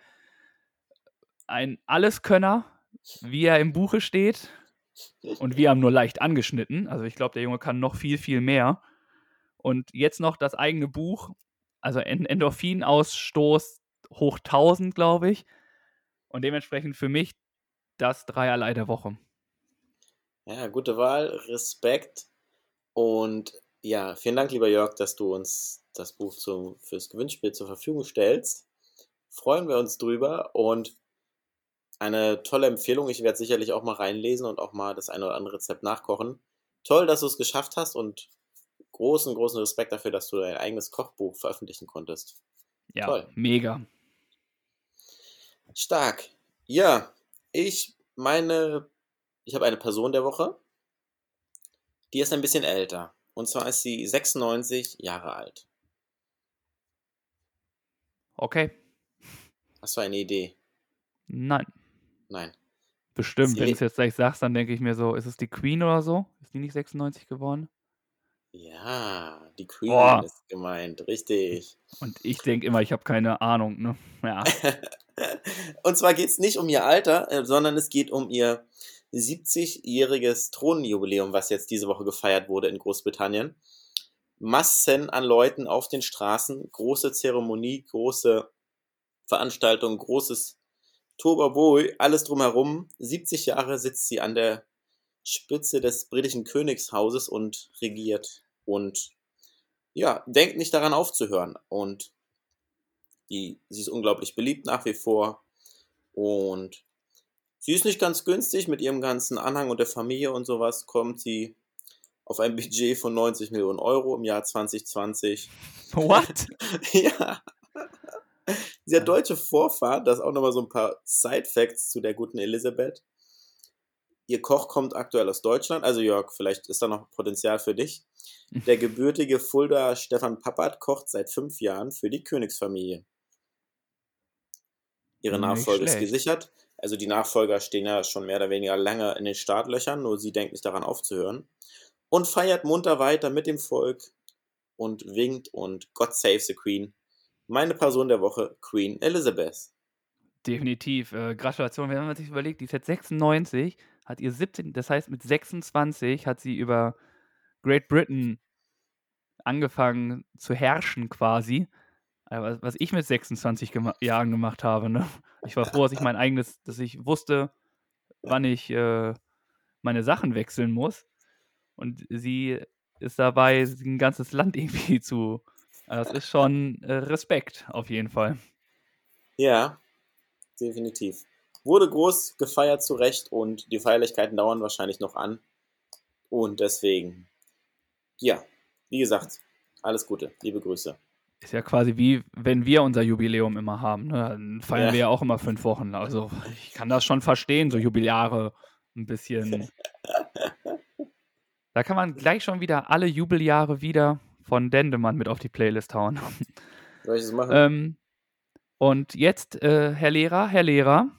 Ein Alleskönner, wie er im Buche steht. Und wir haben nur leicht angeschnitten. Also ich glaube, der Junge kann noch viel, viel mehr. Und jetzt noch das eigene Buch, also Endorphinausstoß hoch 1000, glaube ich. Und dementsprechend für mich das Dreierlei der Woche. Ja, gute Wahl, Respekt. Und ja, vielen Dank, lieber Jörg, dass du uns das Buch zum, fürs Gewinnspiel zur Verfügung stellst. Freuen wir uns drüber und eine tolle Empfehlung. Ich werde sicherlich auch mal reinlesen und auch mal das eine oder andere Rezept nachkochen. Toll, dass du es geschafft hast und großen, großen Respekt dafür, dass du dein eigenes Kochbuch veröffentlichen konntest. Ja, Toll. mega. Stark. Ja, ich meine ich habe eine Person der Woche, die ist ein bisschen älter. Und zwar ist sie 96 Jahre alt. Okay. Hast du eine Idee? Nein. Nein. Bestimmt, wenn du es jetzt gleich sagst, dann denke ich mir so, ist es die Queen oder so? Ist die nicht 96 geworden? Ja, die Queen Boah. ist gemeint, richtig. Und ich denke immer, ich habe keine Ahnung, ne? Ja. Und zwar geht es nicht um ihr Alter, äh, sondern es geht um ihr 70-jähriges Thronjubiläum, was jetzt diese Woche gefeiert wurde in Großbritannien. Massen an Leuten auf den Straßen, große Zeremonie, große Veranstaltung, großes Tobaboy, alles drumherum. 70 Jahre sitzt sie an der Spitze des britischen Königshauses und regiert und ja, denkt nicht daran aufzuhören. Und die, sie ist unglaublich beliebt nach wie vor und Sie ist nicht ganz günstig mit ihrem ganzen Anhang und der Familie und sowas. Kommt sie auf ein Budget von 90 Millionen Euro im Jahr 2020. What? ja. Hat deutsche Vorfahrt, das ist auch nochmal so ein paar Side-Facts zu der guten Elisabeth. Ihr Koch kommt aktuell aus Deutschland, also Jörg, vielleicht ist da noch Potenzial für dich. Der gebürtige Fulda Stefan Pappert kocht seit fünf Jahren für die Königsfamilie. Ihre Nachfolge ist gesichert. Also die Nachfolger stehen ja schon mehr oder weniger lange in den Startlöchern, nur sie denkt nicht daran aufzuhören. Und feiert munter weiter mit dem Volk und winkt und God save the Queen. Meine Person der Woche, Queen Elizabeth. Definitiv. Äh, Gratulation, wenn man sich überlegt, die ist jetzt 96, hat ihr 17, das heißt mit 26 hat sie über Great Britain angefangen zu herrschen quasi was ich mit 26 gema Jahren gemacht habe. Ne? Ich war froh, dass ich mein eigenes, dass ich wusste, wann ich äh, meine Sachen wechseln muss. Und sie ist dabei, ein ganzes Land irgendwie zu. Das ist schon äh, Respekt, auf jeden Fall. Ja, definitiv. Wurde groß gefeiert zu Recht und die Feierlichkeiten dauern wahrscheinlich noch an. Und deswegen, ja, wie gesagt, alles Gute, liebe Grüße. Ist ja quasi wie, wenn wir unser Jubiläum immer haben. Ne? Dann feiern ja. wir ja auch immer fünf Wochen. Also ich kann das schon verstehen, so Jubiläare ein bisschen. da kann man gleich schon wieder alle Jubeljahre wieder von Dendemann mit auf die Playlist hauen. Soll ich das machen? Ähm, Und jetzt, äh, Herr Lehrer, Herr Lehrer,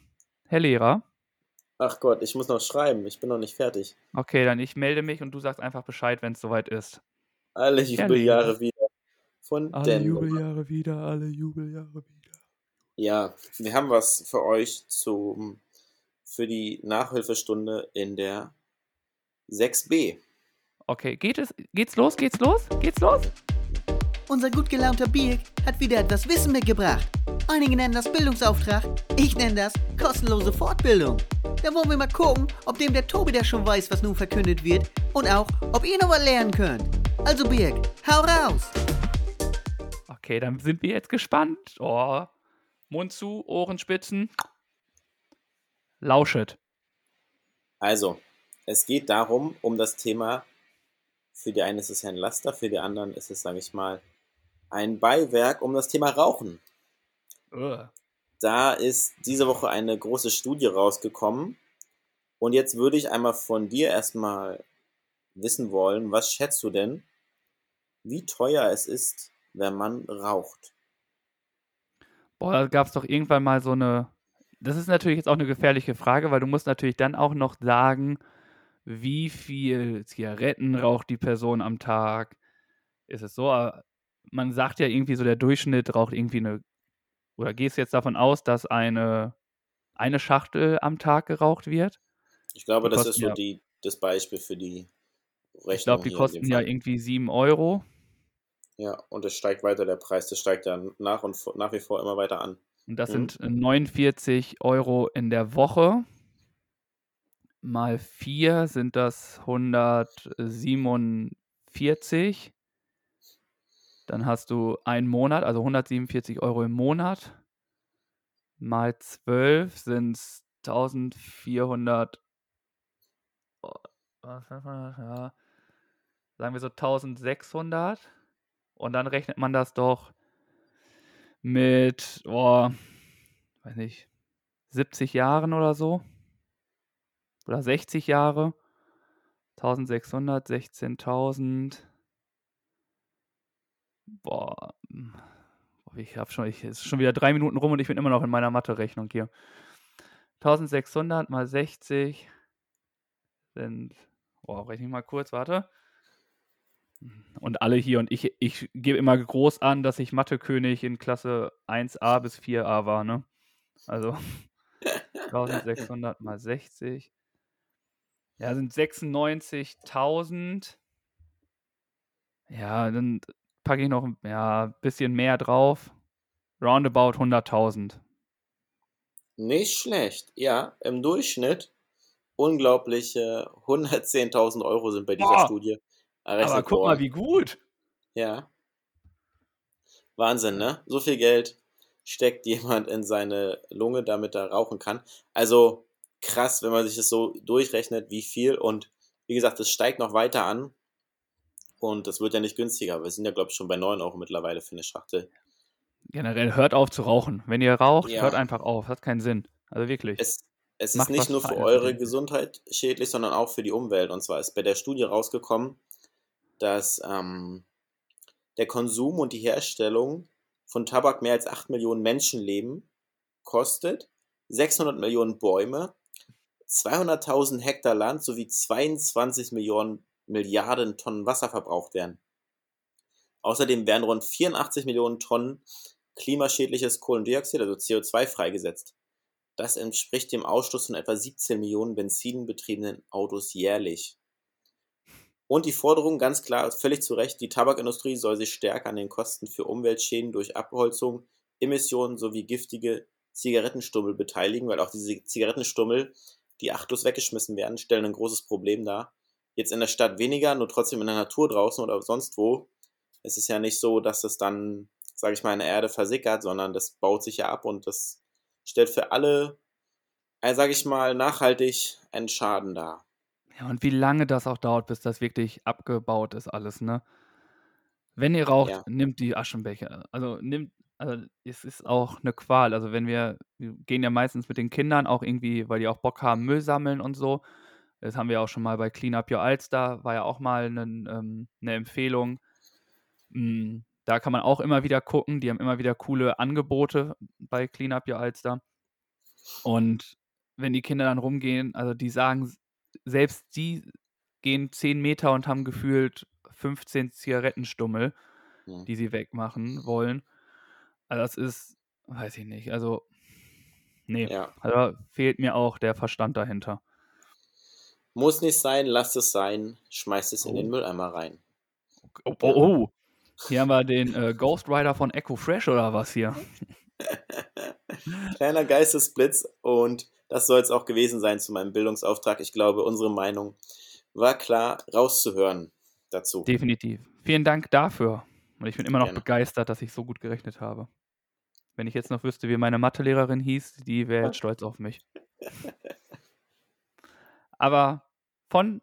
Herr Lehrer. Ach Gott, ich muss noch schreiben. Ich bin noch nicht fertig. Okay, dann ich melde mich und du sagst einfach Bescheid, wenn es soweit ist. Alle Jubeljahre wieder. Von Alle Denver. Jubeljahre wieder, alle Jubeljahre wieder. Ja, wir haben was für euch zum, für die Nachhilfestunde in der 6b. Okay, geht es, geht's los, geht's los, geht's los? Unser gut gelaunter Birk hat wieder etwas Wissen mitgebracht. Einige nennen das Bildungsauftrag, ich nenne das kostenlose Fortbildung. Da wollen wir mal gucken, ob dem der Tobi der schon weiß, was nun verkündet wird und auch, ob ihr noch was lernen könnt. Also Birk, hau raus! Okay, dann sind wir jetzt gespannt. Oh, Mund zu, Ohrenspitzen. Lauschet. Also, es geht darum, um das Thema, für die einen ist es ein Laster, für die anderen ist es, sage ich mal, ein Beiwerk um das Thema Rauchen. Ugh. Da ist diese Woche eine große Studie rausgekommen. Und jetzt würde ich einmal von dir erstmal wissen wollen, was schätzt du denn, wie teuer es ist, wenn man raucht? Boah, da gab es doch irgendwann mal so eine. Das ist natürlich jetzt auch eine gefährliche Frage, weil du musst natürlich dann auch noch sagen, wie viel Zigaretten raucht die Person am Tag. Ist es so? äh, Man sagt ja irgendwie so, der Durchschnitt raucht irgendwie eine. Oder gehst du jetzt davon aus, dass eine, eine Schachtel am Tag geraucht wird? Ich glaube, Die das ist so ja- die, das Beispiel für die Rechnung. Ich glaube, die kosten ja irgendwie 7 Euro. Ja, und es steigt weiter, der Preis, das steigt ja nach und nach wie vor immer weiter an. Und das Mhm. sind 49 Euro in der Woche. Mal 4 sind das 147. Dann hast du einen Monat, also 147 Euro im Monat. Mal 12 sind es 1400. oh, was sagt man das? Ja, sagen wir so 1600. Und dann rechnet man das doch mit, oh, weiß nicht, 70 Jahren oder so. Oder 60 Jahre. 1600, 16.000. Boah. hm, Ich habe schon, ich, es ist schon wieder drei Minuten rum und ich bin immer noch in meiner Mathe-Rechnung hier. 1600 mal 60 sind, boah, rechne ich mal kurz, warte. Und alle hier und ich, ich gebe immer groß an, dass ich Mathe-König in Klasse 1a bis 4a war, ne? Also 1600 mal 60. Ja, sind 96.000. Ja, dann packe ich noch ein ja, bisschen mehr drauf. Roundabout 100.000. Nicht schlecht. Ja, im Durchschnitt unglaubliche 110.000 Euro sind bei dieser Boah. Studie errechnet Aber guck mal, worden. wie gut. Ja. Wahnsinn, ne? So viel Geld steckt jemand in seine Lunge, damit er rauchen kann. Also krass, wenn man sich das so durchrechnet, wie viel. Und wie gesagt, es steigt noch weiter an. Und das wird ja nicht günstiger. Wir sind ja, glaube ich, schon bei 9 Euro mittlerweile für eine Schachtel. Generell hört auf zu rauchen. Wenn ihr raucht, Ja. hört einfach auf. Hat keinen Sinn. Also wirklich. Es, es ist nicht nur für eure. Gesundheit schädlich, sondern auch für die Umwelt. Und zwar ist bei der Studie rausgekommen, dass ähm, der Konsum und die Herstellung von Tabak mehr als 8 Millionen Menschenleben kostet, 600 Millionen Bäume, 200.000 Hektar Land sowie 22 Millionen Milliarden Tonnen Wasser verbraucht werden. Außerdem werden rund 84 Millionen Tonnen klimaschädliches Kohlendioxid, also CO2, freigesetzt. Das entspricht dem Ausstoß von etwa 17 Millionen benzinbetriebenen Autos jährlich. Und die Forderung, ganz klar, völlig zu Recht, die Tabakindustrie soll sich stärker an den Kosten für Umweltschäden durch Abholzung, Emissionen sowie giftige Zigarettenstummel beteiligen, weil auch diese Zigarettenstummel, die achtlos weggeschmissen werden, stellen ein großes Problem dar. Jetzt in der Stadt weniger, nur trotzdem in der Natur draußen oder sonst wo. Es ist ja nicht so, dass es dann, sage ich mal, in der Erde versickert, sondern das baut sich ja ab und das stellt für alle, äh, sage ich mal, nachhaltig einen Schaden dar. Ja, und wie lange das auch dauert, bis das wirklich abgebaut ist, alles, ne? Wenn ihr raucht, Ja. nimmt die Aschenbecher. Also nimmt, also es ist auch eine Qual. Also wenn wir, wir gehen ja meistens mit den Kindern auch irgendwie, weil die auch Bock haben, Müll sammeln und so. Das haben wir auch schon mal bei Clean Up Your Alster, war ja auch mal nen, ähm, eine Empfehlung. Mm, Da kann man auch immer wieder gucken. Die haben immer wieder coole Angebote bei Clean Up Your Alster. Und wenn die Kinder dann rumgehen, also die sagen, selbst die gehen 10 Meter und haben gefühlt 15 Zigarettenstummel, Hm. die sie wegmachen wollen. Also das ist, weiß ich nicht, also nee, Ja. also da fehlt mir auch der Verstand dahinter. Muss nicht sein, lasst es sein, schmeißt es in Oh. den Mülleimer rein. Oh, oh, oh. Hier haben wir den äh, Ghost Rider von Echo Fresh oder was hier? Kleiner Geistesblitz und das soll es auch gewesen sein zu meinem Bildungsauftrag. Ich glaube, unsere Meinung war klar rauszuhören dazu. Definitiv. Vielen Dank dafür. Und ich bin immer noch Gerne. begeistert, dass ich so gut gerechnet habe. Wenn ich jetzt noch wüsste, wie meine Mathelehrerin hieß, die wäre jetzt stolz auf mich. Aber von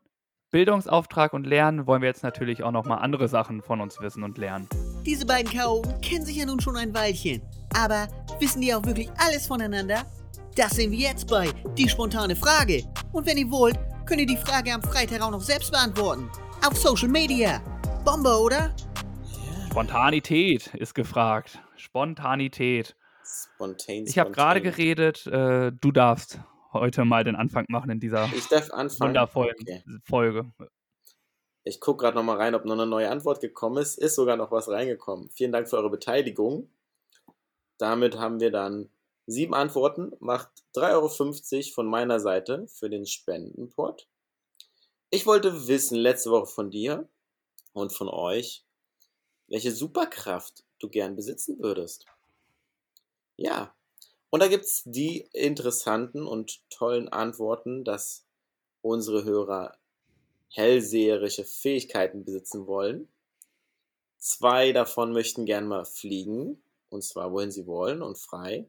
Bildungsauftrag und Lernen wollen wir jetzt natürlich auch noch mal andere Sachen von uns wissen und lernen. Diese beiden Chaoten kennen sich ja nun schon ein Weilchen. Aber wissen die auch wirklich alles voneinander? Das sehen wir jetzt bei Die spontane Frage. Und wenn ihr wollt, könnt ihr die Frage am Freitag auch noch selbst beantworten. Auf Social Media. Bombe, oder? Spontanität ist gefragt. Spontanität. Spontan, Ich habe gerade geredet, äh, du darfst heute mal den Anfang machen in dieser Ich darf anfangen. wundervollen Okay. Folge. Ich gucke gerade nochmal rein, ob noch eine neue Antwort gekommen ist. Ist sogar noch was reingekommen. Vielen Dank für eure Beteiligung. Damit haben wir dann sieben Antworten. Macht 3,50 Euro von meiner Seite für den Spendenpot. Ich wollte wissen, letzte Woche von dir und von euch, welche Superkraft du gern besitzen würdest. Ja, und da gibt es die interessanten und tollen Antworten, dass unsere Hörer hellseherische Fähigkeiten besitzen wollen. Zwei davon möchten gern mal fliegen, und zwar wohin sie wollen und frei.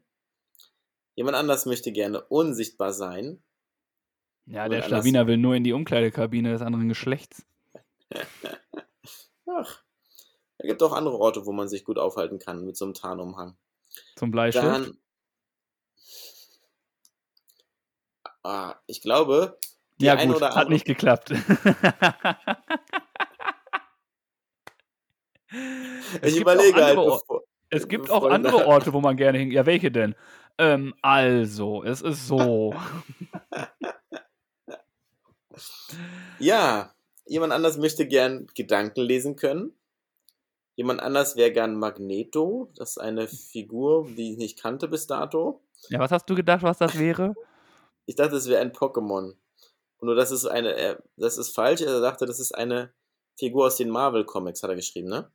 Jemand anders möchte gerne unsichtbar sein. Ja, der Schlawiner will nur in die Umkleidekabine des anderen Geschlechts. Ach, es gibt auch andere Orte, wo man sich gut aufhalten kann mit so einem Tarnumhang. Zum Bleistift. Dann, ah, ich glaube, die ja, gut, hat nicht geklappt. Es ich überlege halt, bevor, Es gibt auch andere Orte, wo man gerne hin. Ja, welche denn? Ähm, also, es ist so. Ja, jemand anders möchte gern Gedanken lesen können. Jemand anders wäre gern Magneto. Das ist eine Figur, die ich nicht kannte bis dato. Ja, was hast du gedacht, was das wäre? Ich dachte, es wäre ein Pokémon. Und nur das ist eine, äh, das ist falsch. Er sagte, das ist eine Figur aus den Marvel Comics, hat er geschrieben, ne?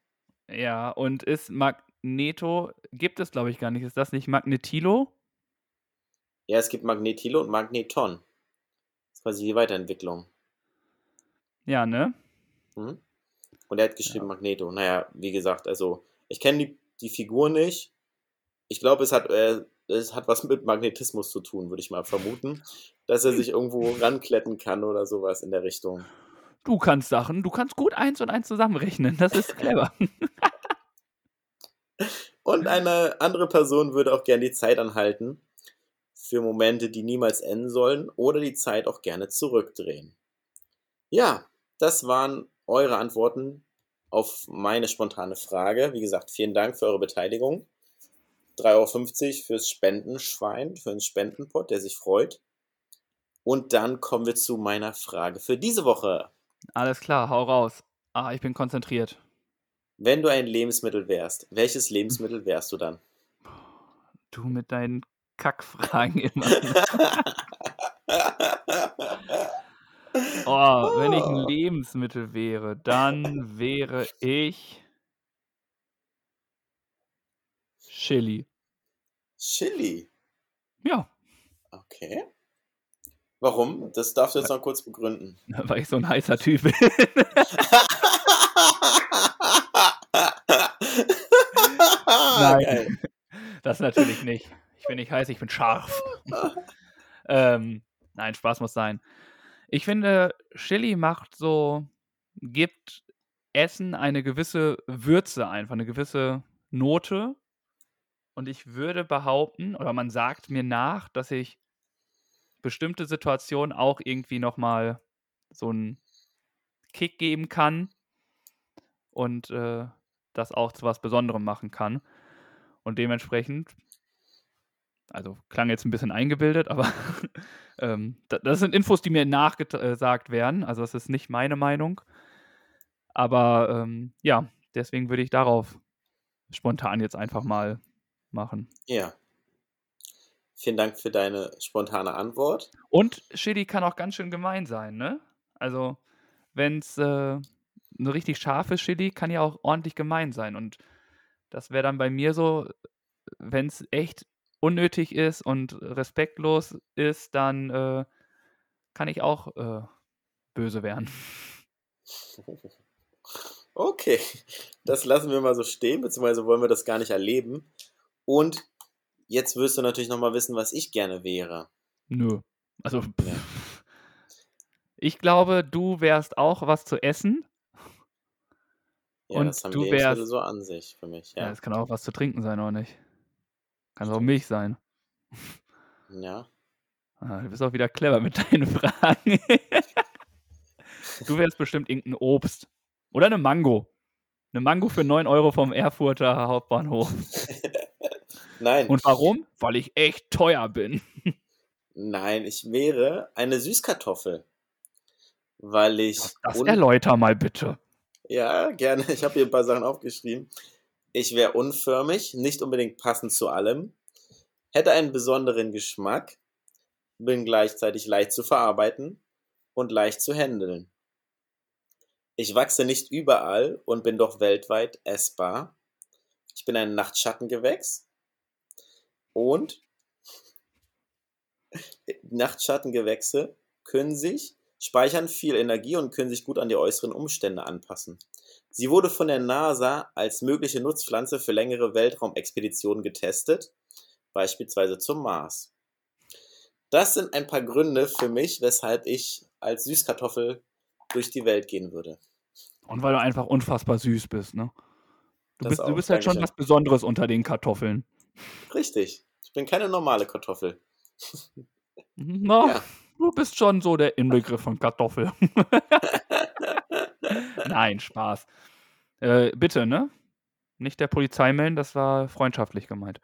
Ja, und ist Magneto, gibt es glaube ich gar nicht. Ist das nicht Magnetilo? Ja, es gibt Magnetilo und Magneton. Das ist quasi die Weiterentwicklung. Ja, ne? Mhm. Und er hat geschrieben Magneto. Naja, wie gesagt, also ich kenne die, die Figur nicht. Ich glaube, es hat, äh, es hat was mit Magnetismus zu tun, würde ich mal vermuten. Dass er sich irgendwo rankletten kann oder sowas in der Richtung. Du kannst Sachen, du kannst gut eins und eins zusammenrechnen. Das ist clever. Und eine andere Person würde auch gerne die Zeit anhalten für Momente, die niemals enden sollen oder die Zeit auch gerne zurückdrehen. Ja, das waren eure Antworten auf meine spontane Frage. Wie gesagt, vielen Dank für eure Beteiligung. 3,50 Euro fürs Spendenschwein, für den Spendenpot, der sich freut. Und dann kommen wir zu meiner Frage für diese Woche. Alles klar, hau raus. Ah, ich bin konzentriert. Wenn du ein Lebensmittel wärst, welches Lebensmittel wärst du dann? Du mit deinen Kackfragen immer. Oh, wenn ich ein Lebensmittel wäre, dann wäre ich Chili. Chili. Ja, Okay. Warum? Das darfst du jetzt noch kurz begründen. weil ich so ein heißer Typ bin. Nein. Das natürlich nicht. Ich bin nicht heiß, ich bin scharf. ähm, nein, Spaß muss sein. Ich finde, Chili macht so, gibt Essen eine gewisse Würze einfach, eine gewisse Note. Und ich würde behaupten, oder man sagt mir nach, dass ich bestimmte Situationen auch irgendwie nochmal so einen Kick geben kann und äh, das auch zu was Besonderem machen kann. Und dementsprechend Also klang jetzt ein bisschen eingebildet, aber ähm, da- das sind Infos, die mir nachgesagt werden. Also das ist nicht meine Meinung. Aber ähm, ja, deswegen würde ich darauf spontan jetzt einfach mal machen. Ja. Vielen Dank für deine spontane Antwort. Und Chili kann auch ganz schön gemein sein, ne? Also, wenn es äh, eine richtig scharfe Chili kann ja auch ordentlich gemein sein. Und das wäre dann bei mir so, wenn es echt unnötig ist und respektlos ist, dann äh, kann ich auch äh, böse werden. Okay, das lassen wir mal so stehen, beziehungsweise wollen wir das gar nicht erleben. Und jetzt wirst du natürlich nochmal wissen, was ich gerne wäre. Nö. Also, Ja. ich glaube, du wärst auch was zu essen. Ja, Und das haben du wärst- so an sich für mich, Ja, ja. es kann auch was zu trinken sein, oder nicht? Kann auch Milch sein. Ja, Ah, du bist auch wieder clever mit deinen Fragen. du wärst bestimmt irgendein Obst. Oder eine Mango. Eine Mango für 9 Euro vom Erfurter Hauptbahnhof. Nein, Und warum? Weil ich echt teuer bin. nein, ich wäre eine Süßkartoffel. Weil ich. Das erläuter mal bitte. Ja, gerne. Ich habe hier ein paar Sachen aufgeschrieben. Ich wäre unförmig, nicht unbedingt passend zu allem, hätte einen besonderen Geschmack, bin gleichzeitig leicht zu verarbeiten und leicht zu handeln. Ich wachse nicht überall und bin doch weltweit essbar. Ich bin ein Nachtschattengewächs und Nachtschattengewächse können sich, speichern viel Energie und können sich gut an die äußeren Umstände anpassen. Sie wurde von der NASA als mögliche Nutzpflanze für längere Weltraumexpeditionen getestet, beispielsweise zum Mars. Das sind ein paar Gründe für mich, weshalb ich als Süßkartoffel durch die Welt gehen würde. Und weil du einfach unfassbar süß bist, ne? Du Das bist, du bist halt schon was Besonderes unter den Kartoffeln. Richtig. Ich bin keine normale Kartoffel. Na, Ja. Du bist schon so der Inbegriff von Kartoffel. Nein, Spaß. Äh, bitte, ne? Nicht der Polizei melden, das war freundschaftlich gemeint.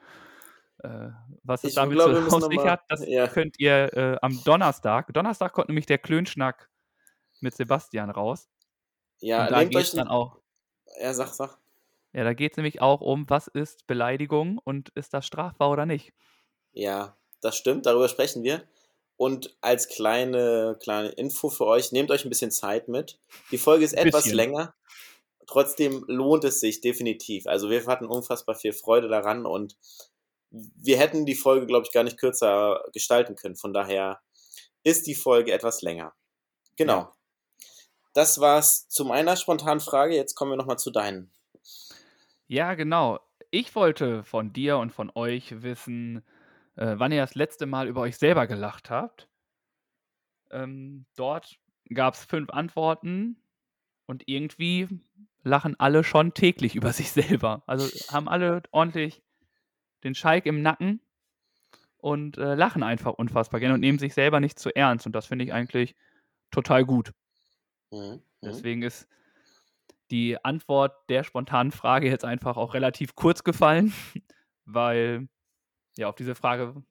Äh, was es Ich damit glaube, so auf sich hat, das ja. könnt ihr äh, am Donnerstag. Donnerstag kommt nämlich der Klönschnack mit Sebastian raus. Ja, und da nehmt geht euch es dann auch. Ja, sag, sag. Ja, da geht es nämlich auch um, was ist Beleidigung und ist das strafbar oder nicht. Ja, das stimmt, darüber sprechen wir. Und als kleine, kleine Info für euch, nehmt euch ein bisschen Zeit mit. Die Folge ist etwas bisschen. länger. Trotzdem lohnt es sich definitiv. Also wir hatten unfassbar viel Freude daran und wir hätten die Folge, glaube ich, gar nicht kürzer gestalten können. Von daher ist die Folge etwas länger. Genau. Ja. Das war's zu meiner spontanen Frage. Jetzt kommen wir nochmal zu deinen. Ja, genau. Ich wollte von dir und von euch wissen, äh, wann ihr das letzte Mal über euch selber gelacht habt. Ähm, dort gab es fünf Antworten und irgendwie lachen alle schon täglich über sich selber. Also haben alle ordentlich den Schalk im Nacken und äh, lachen einfach unfassbar gerne und nehmen sich selber nicht zu ernst. Und das finde ich eigentlich total gut. Mhm. Mhm. Deswegen ist die Antwort der spontanen Frage jetzt einfach auch relativ kurz gefallen, weil ja auf diese Frage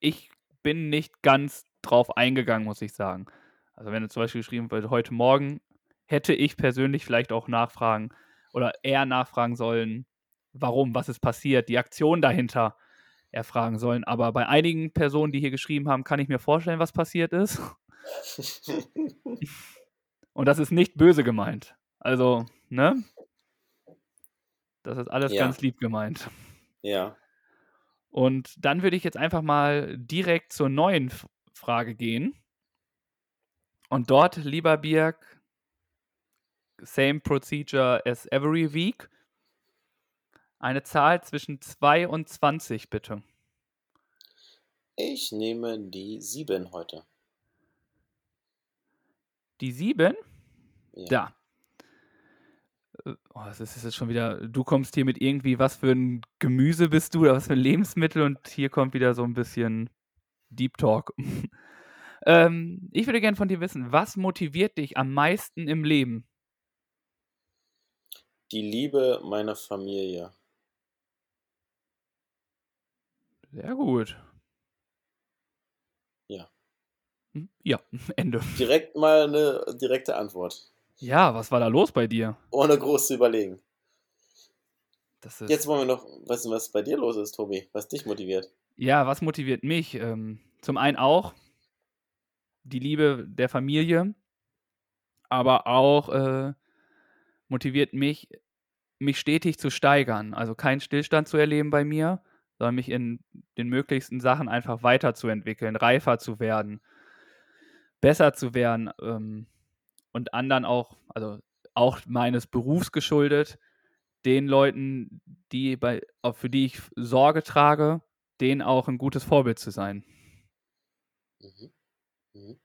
ich bin nicht ganz drauf eingegangen, muss ich sagen. Also wenn zum Beispiel geschrieben wird, heute Morgen hätte ich persönlich vielleicht auch nachfragen oder eher nachfragen sollen, warum, was ist passiert, die Aktion dahinter erfragen sollen. Aber bei einigen Personen, die hier geschrieben haben, kann ich mir vorstellen, was passiert ist. Und das ist nicht böse gemeint. Also, ne? Das ist alles Ja. ganz lieb gemeint. ja. Und dann würde ich jetzt einfach mal direkt zur neuen Frage gehen. Und dort, lieber Birg, same procedure as every week. Eine Zahl zwischen 2 und 20, bitte. Ich nehme die sieben heute. Die 7? Ja. Da. Äh, Oh, das ist jetzt schon wieder. Du kommst hier mit irgendwie, was für ein Gemüse bist du oder was für ein Lebensmittel und hier kommt wieder so ein bisschen Deep Talk. ähm, ich würde gerne von dir wissen, was motiviert dich am meisten im Leben? Die Liebe meiner Familie. Sehr gut. Ja. Hm, Ja, Ende. Direkt mal eine direkte Antwort. Ja, was war da los bei dir? Ohne groß zu überlegen. Jetzt wollen wir noch wissen, was bei dir los ist, Tobi. Was dich motiviert. Ja, was motiviert mich? Ähm, zum einen auch die Liebe der Familie, aber auch äh, motiviert mich, mich stetig zu steigern. Also keinen Stillstand zu erleben bei mir, sondern mich in den möglichsten Sachen einfach weiterzuentwickeln, reifer zu werden, besser zu werden ähm, und anderen auch, also auch meines Berufs geschuldet, den Leuten, die bei, für die ich Sorge trage, denen auch ein gutes Vorbild zu sein. Mhm. Mhm.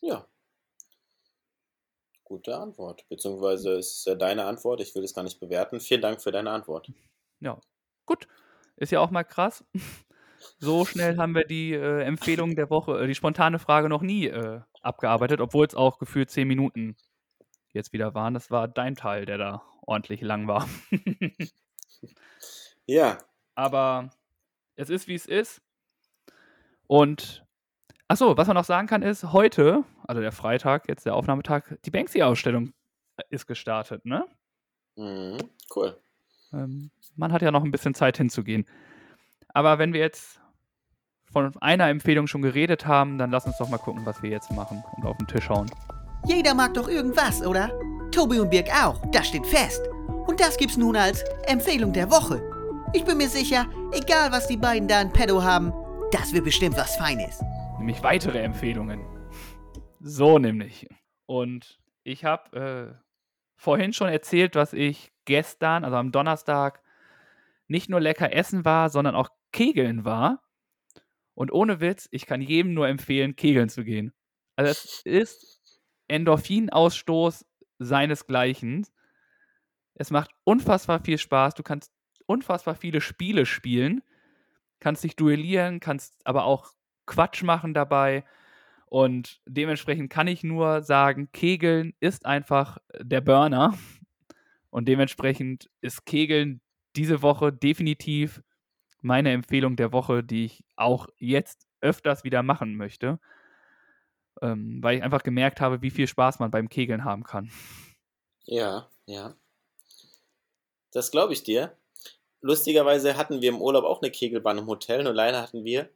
Ja. Gute Antwort. Beziehungsweise ist ja deine Antwort. Ich will es gar nicht bewerten. Vielen Dank für deine Antwort. Ja, gut. Ist ja auch mal krass. So schnell haben wir die äh, Empfehlung der Woche, äh, die spontane Frage noch nie äh, abgearbeitet, obwohl es auch gefühlt zehn Minuten jetzt wieder waren. Das war dein Teil, der da ordentlich lang war. Ja. Aber es ist, wie es ist. Und, achso, was man noch sagen kann, ist, heute, also der Freitag, jetzt der Aufnahmetag, die Banksy-Ausstellung ist gestartet, ne? Mhm. Cool. Ähm, man hat ja noch ein bisschen Zeit hinzugehen. Aber wenn wir jetzt von einer Empfehlung schon geredet haben, dann lass uns doch mal gucken, was wir jetzt machen und auf den Tisch hauen. Jeder mag doch irgendwas, oder? Tobi und Birg auch, das steht fest. Und das gibt's nun als Empfehlung der Woche. Ich bin mir sicher, egal was die beiden da in Pedo haben, das wird bestimmt was Feines. Nämlich weitere Empfehlungen. So nämlich. Und ich habe äh, vorhin schon erzählt, was ich gestern, also am Donnerstag, nicht nur lecker essen war, sondern auch kegeln war. Und ohne Witz, ich kann jedem nur empfehlen, kegeln zu gehen. Also es ist Endorphinausstoß seinesgleichen. Es macht unfassbar viel Spaß. Du kannst unfassbar viele Spiele spielen, kannst dich duellieren, kannst aber auch Quatsch machen dabei. Und dementsprechend kann ich nur sagen, Kegeln ist einfach der Burner. Und dementsprechend ist Kegeln diese Woche definitiv meine Empfehlung der Woche, die ich auch jetzt öfters wieder machen möchte. Ähm, weil ich einfach gemerkt habe, wie viel Spaß man beim Kegeln haben kann. Ja, ja. Das glaube ich dir. Lustigerweise hatten wir im Urlaub auch eine Kegelbahn im Hotel, nur leider hatten wir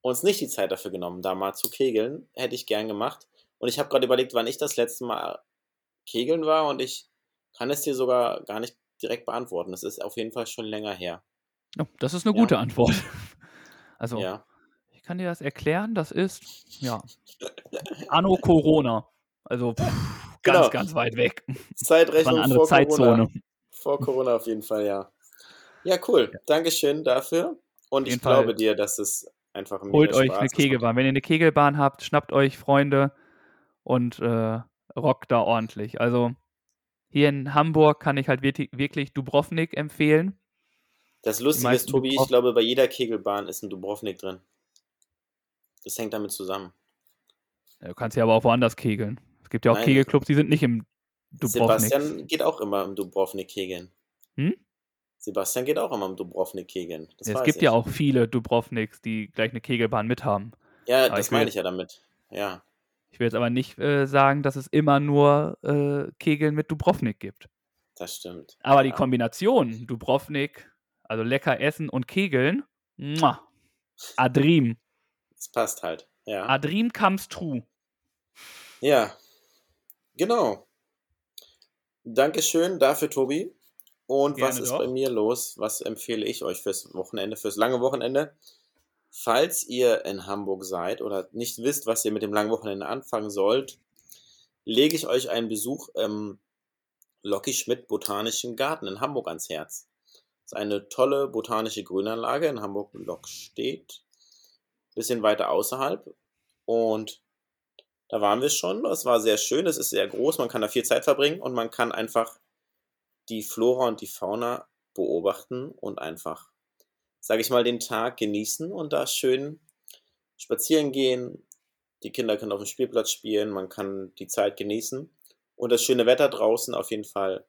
uns nicht die Zeit dafür genommen, da mal zu kegeln. Hätte ich gern gemacht. Und ich habe gerade überlegt, wann ich das letzte Mal kegeln war und ich kann es dir sogar gar nicht direkt beantworten. Es ist auf jeden Fall schon länger her. Ja, das ist eine Ja. gute Antwort. Also, Ja. ich kann dir das erklären. Das ist, ja, Anno Corona. Also, pff, ganz, Genau. ganz weit weg. Zeitrechnung eine andere vor Zeitzone. Corona. Vor Corona auf jeden Fall, ja. Ja, cool. Dankeschön dafür. Und ich Fall. glaube dir, dass es einfach ein Holt euch Spaß eine. Kegelbahn. Wenn ihr eine Kegelbahn habt, schnappt euch Freunde und äh, rockt da ordentlich. Also, hier in Hamburg kann ich halt wirklich Dubrovnik empfehlen. Das Lustige ist, Tobi, ich Dubrovnik- glaube, bei jeder Kegelbahn ist ein Dubrovnik drin. Das hängt damit zusammen. Du kannst ja aber auch woanders kegeln. Es gibt ja auch Nein. Kegelclubs, die sind nicht im Dubrovnik. Sebastian geht auch immer im Dubrovnik kegeln. Hm? Sebastian geht auch immer im Dubrovnik kegeln. Ja, es gibt ich. ja auch viele Dubrovniks, die gleich eine Kegelbahn mithaben. Ja, Aber das ich meine ich ja damit. Ja, Ich will jetzt aber nicht äh, sagen, dass es immer nur äh, Kegeln mit Dubrovnik gibt. das stimmt. Aber die ja. Kombination Dubrovnik, also lecker essen und Kegeln, muah, Adrim. Das passt halt. Ja. Adrim comes true. Ja, genau. Dankeschön dafür, Tobi. Und was Gerne ist doch. bei mir los? Was empfehle ich euch fürs Wochenende, fürs lange Wochenende? Falls ihr in Hamburg seid oder nicht wisst, was ihr mit dem langen Wochenende anfangen sollt, lege ich euch einen Besuch im Locky Schmidt Botanischen Garten in Hamburg ans Herz. Ist eine tolle botanische Grünanlage in Hamburg-Lock steht. Bisschen weiter außerhalb. Und da waren wir schon. Es war sehr schön. Es ist sehr groß. Man kann da viel Zeit verbringen und man kann einfach die Flora und die Fauna beobachten und einfach, sage ich mal, den Tag genießen und da schön spazieren gehen. Die Kinder können auf dem Spielplatz spielen. Man kann die Zeit genießen. Und das schöne Wetter draußen auf jeden Fall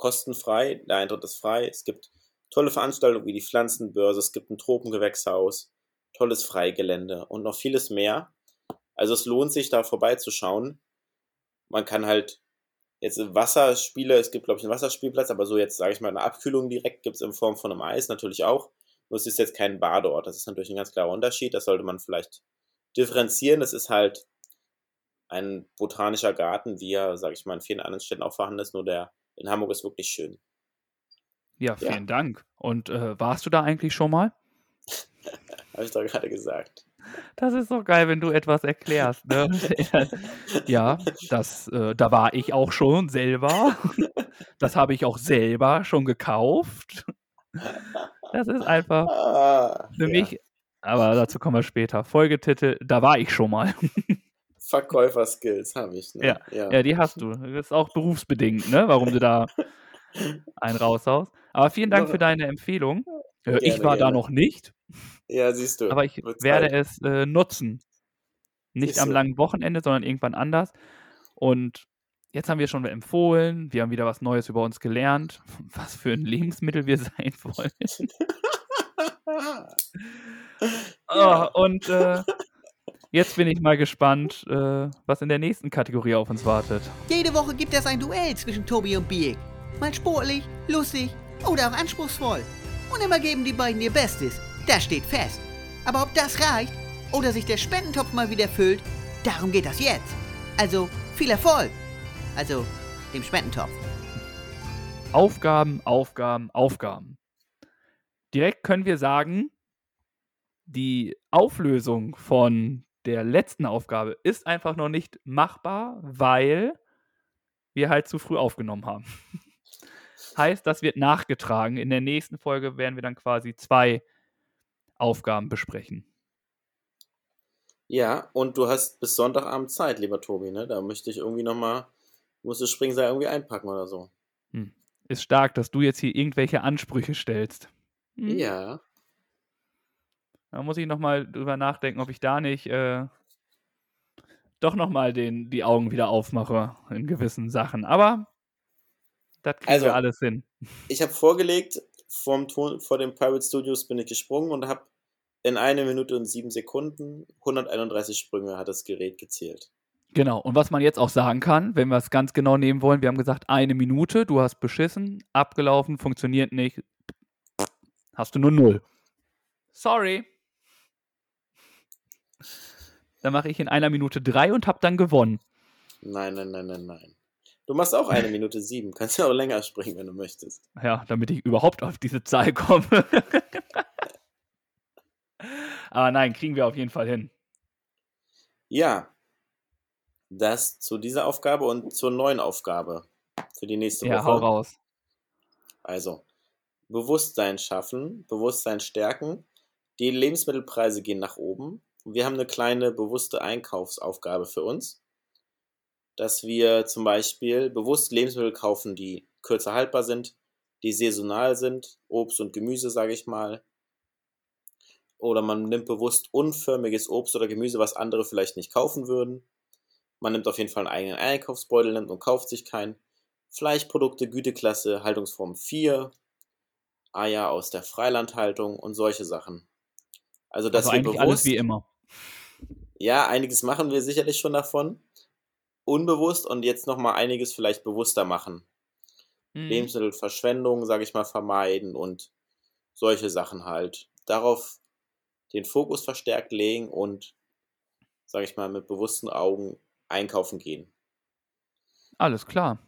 kostenfrei. Der Eintritt ist frei. Es gibt tolle Veranstaltungen wie die Pflanzenbörse, es gibt ein Tropengewächshaus, tolles Freigelände und noch vieles mehr. Also es lohnt sich da vorbeizuschauen. Man kann halt jetzt Wasserspiele, es gibt glaube ich einen Wasserspielplatz, aber so jetzt sage ich mal eine Abkühlung direkt gibt es in Form von einem Eis natürlich auch. Nur es ist jetzt kein Badeort, das ist natürlich ein ganz klarer Unterschied, das sollte man vielleicht differenzieren. Das ist halt ein botanischer Garten, wie er, sage ich mal, in vielen anderen Städten auch vorhanden ist, nur der in Hamburg ist wirklich schön. Ja, vielen ja. Dank. Und äh, warst du da eigentlich schon mal? Habe ich doch gerade gesagt. Das ist so geil, wenn du etwas erklärst. Ne? ja, das, äh, da war ich auch schon selber. Das habe ich auch selber schon gekauft. Das ist einfach ah, für ja. mich, aber dazu kommen wir später. Folgetitel, da war ich schon mal. Verkäuferskills habe ich. Ne? Ja, ja. ja, die hast du. Das ist auch berufsbedingt, ne? warum du da einen raushaust. Aber vielen Dank für deine Empfehlung. Äh, gerne, ich war gerne. da noch nicht. Ja, siehst du. Aber ich werde es äh, nutzen. Nicht siehst am langen Wochenende, sondern irgendwann anders. Und jetzt haben wir schon empfohlen, wir haben wieder was Neues über uns gelernt, was für ein Lebensmittel wir sein wollen. oh, und äh, jetzt bin ich mal gespannt, äh, was in der nächsten Kategorie auf uns wartet. Jede Woche gibt es ein Duell zwischen Tobi und Biek. Mal sportlich, lustig oder auch anspruchsvoll. Und immer geben die beiden ihr Bestes. Das steht fest. Aber ob das reicht oder sich der Spendentopf mal wieder füllt, darum geht das jetzt. Also viel Erfolg! Also dem Spendentopf. Aufgaben, Aufgaben, Aufgaben. Direkt können wir sagen, die Auflösung von der letzten Aufgabe ist einfach noch nicht machbar, weil wir halt zu früh aufgenommen haben. heißt, das wird nachgetragen. In der nächsten Folge werden wir dann quasi zwei Aufgaben besprechen. Ja, und du hast bis Sonntagabend Zeit, lieber Tobi, ne? Da möchte ich irgendwie nochmal musst du Springseil irgendwie einpacken oder so. Hm. Ist stark, dass du jetzt hier irgendwelche Ansprüche stellst. Hm. Ja. Da muss ich nochmal drüber nachdenken, ob ich da nicht äh, doch nochmal die Augen wieder aufmache in gewissen Sachen. Aber das kriegen also, wir alles hin. Ich habe vorgelegt, vom Ton, vor den Pirate Studios bin ich gesprungen und habe in einer Minute und sieben Sekunden 131 Sprünge hat das Gerät gezählt. Genau, und was man jetzt auch sagen kann, wenn wir es ganz genau nehmen wollen, wir haben gesagt, eine Minute, du hast beschissen, abgelaufen, funktioniert nicht, hast du nur null. Sorry. Dann mache ich in einer Minute drei und habe dann gewonnen. Nein, nein, nein, nein, nein. Du machst auch eine Minute sieben. Kannst ja auch länger springen, wenn du möchtest. Ja, damit ich überhaupt auf diese Zahl komme. Aber nein, kriegen wir auf jeden Fall hin. Ja, das zu dieser Aufgabe und zur neuen Aufgabe für die nächste Woche. Ja, hau raus. Also, Bewusstsein schaffen, Bewusstsein stärken. Die Lebensmittelpreise gehen nach oben. Wir haben eine kleine bewusste Einkaufsaufgabe für uns, dass wir zum Beispiel bewusst Lebensmittel kaufen, die kürzer haltbar sind, die saisonal sind, Obst und Gemüse, sage ich mal. Oder man nimmt bewusst unförmiges Obst oder Gemüse, was andere vielleicht nicht kaufen würden. Man nimmt auf jeden Fall einen eigenen Einkaufsbeutel nimmt und kauft sich keinen. Fleischprodukte Güteklasse Haltungsform 4, Eier aus der Freilandhaltung und solche Sachen. Also, dass also wir bewusst, alles wie immer. Ja, einiges machen wir sicherlich schon davon. Unbewusst und jetzt nochmal einiges vielleicht bewusster machen. Mhm. Lebensmittelverschwendung, sage ich mal, vermeiden und solche Sachen halt. Darauf den Fokus verstärkt legen und, sage ich mal, mit bewussten Augen einkaufen gehen. Alles klar.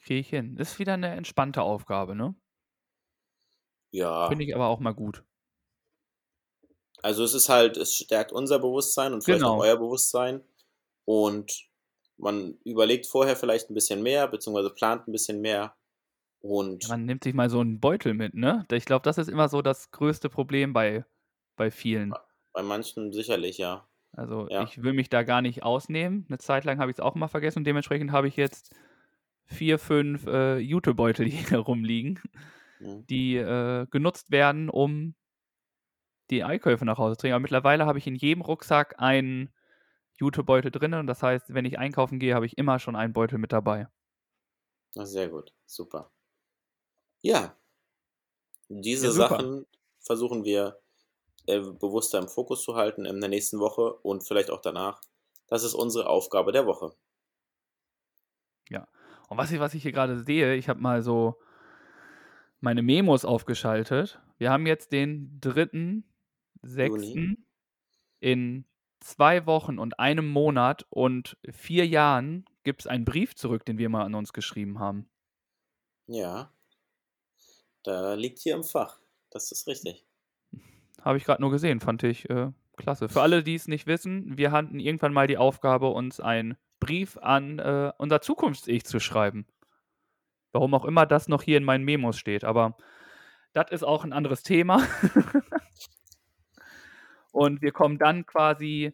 Kriege ich hin. Ist wieder eine entspannte Aufgabe, ne? Ja. Finde ich aber auch mal gut. Also es ist halt, es stärkt unser Bewusstsein und vielleicht genau. auch euer Bewusstsein. Und man überlegt vorher vielleicht ein bisschen mehr, beziehungsweise plant ein bisschen mehr. Und ja, man nimmt sich mal so einen Beutel mit, ne? Ich glaube, das ist immer so das größte Problem bei, bei vielen. Bei manchen sicherlich, ja. Also ja. ich will mich da gar nicht ausnehmen. Eine Zeit lang habe ich es auch immer vergessen und dementsprechend habe ich jetzt vier, fünf äh, Jutebeutel hier rumliegen, mhm. die äh, genutzt werden, um die Einkäufe nach Hause zu bringen. Aber mittlerweile habe ich in jedem Rucksack einen Jutebeutel drin und das heißt, wenn ich einkaufen gehe, habe ich immer schon einen Beutel mit dabei. Na, sehr gut, super. Ja. Diese Ja. Sachen versuchen wir äh, bewusster im Fokus zu halten in der nächsten Woche und vielleicht auch danach. Das ist unsere Aufgabe der Woche. Und was ich, was ich hier gerade sehe, ich habe mal so meine Memos aufgeschaltet. Wir haben jetzt den 3.6. In zwei Wochen und einem Monat und vier Jahren gibt es einen Brief zurück, den wir mal an uns geschrieben haben. Ja. Da liegt hier im Fach. Das ist richtig. Habe ich gerade nur gesehen, fand ich äh, klasse. Für alle, die es nicht wissen, wir hatten irgendwann mal die Aufgabe, uns einen Brief an äh, unser Zukunfts-Ich zu schreiben. Warum auch immer das noch hier in meinen Memos steht, aber das ist auch ein anderes Thema. und wir kommen dann quasi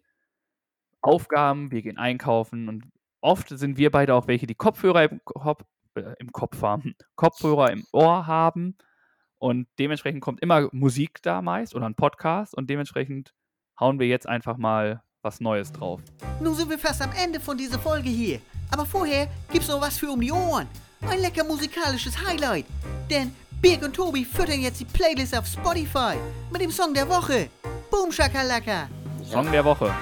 Aufgaben, wir gehen einkaufen und oft sind wir beide auch welche, die Kopfhörer im Kopf, äh, im Kopf haben, Kopfhörer im Ohr haben und dementsprechend kommt immer Musik da meist oder ein Podcast und dementsprechend hauen wir jetzt einfach mal was Neues drauf. Nun sind wir fast am Ende von dieser Folge hier. Aber vorher gibt's noch was für um die Ohren. Ein lecker musikalisches Highlight. Denn Birg und Tobi füttern jetzt die Playlist auf Spotify mit dem Song der Woche. Boom Shakalaka. Song der Woche.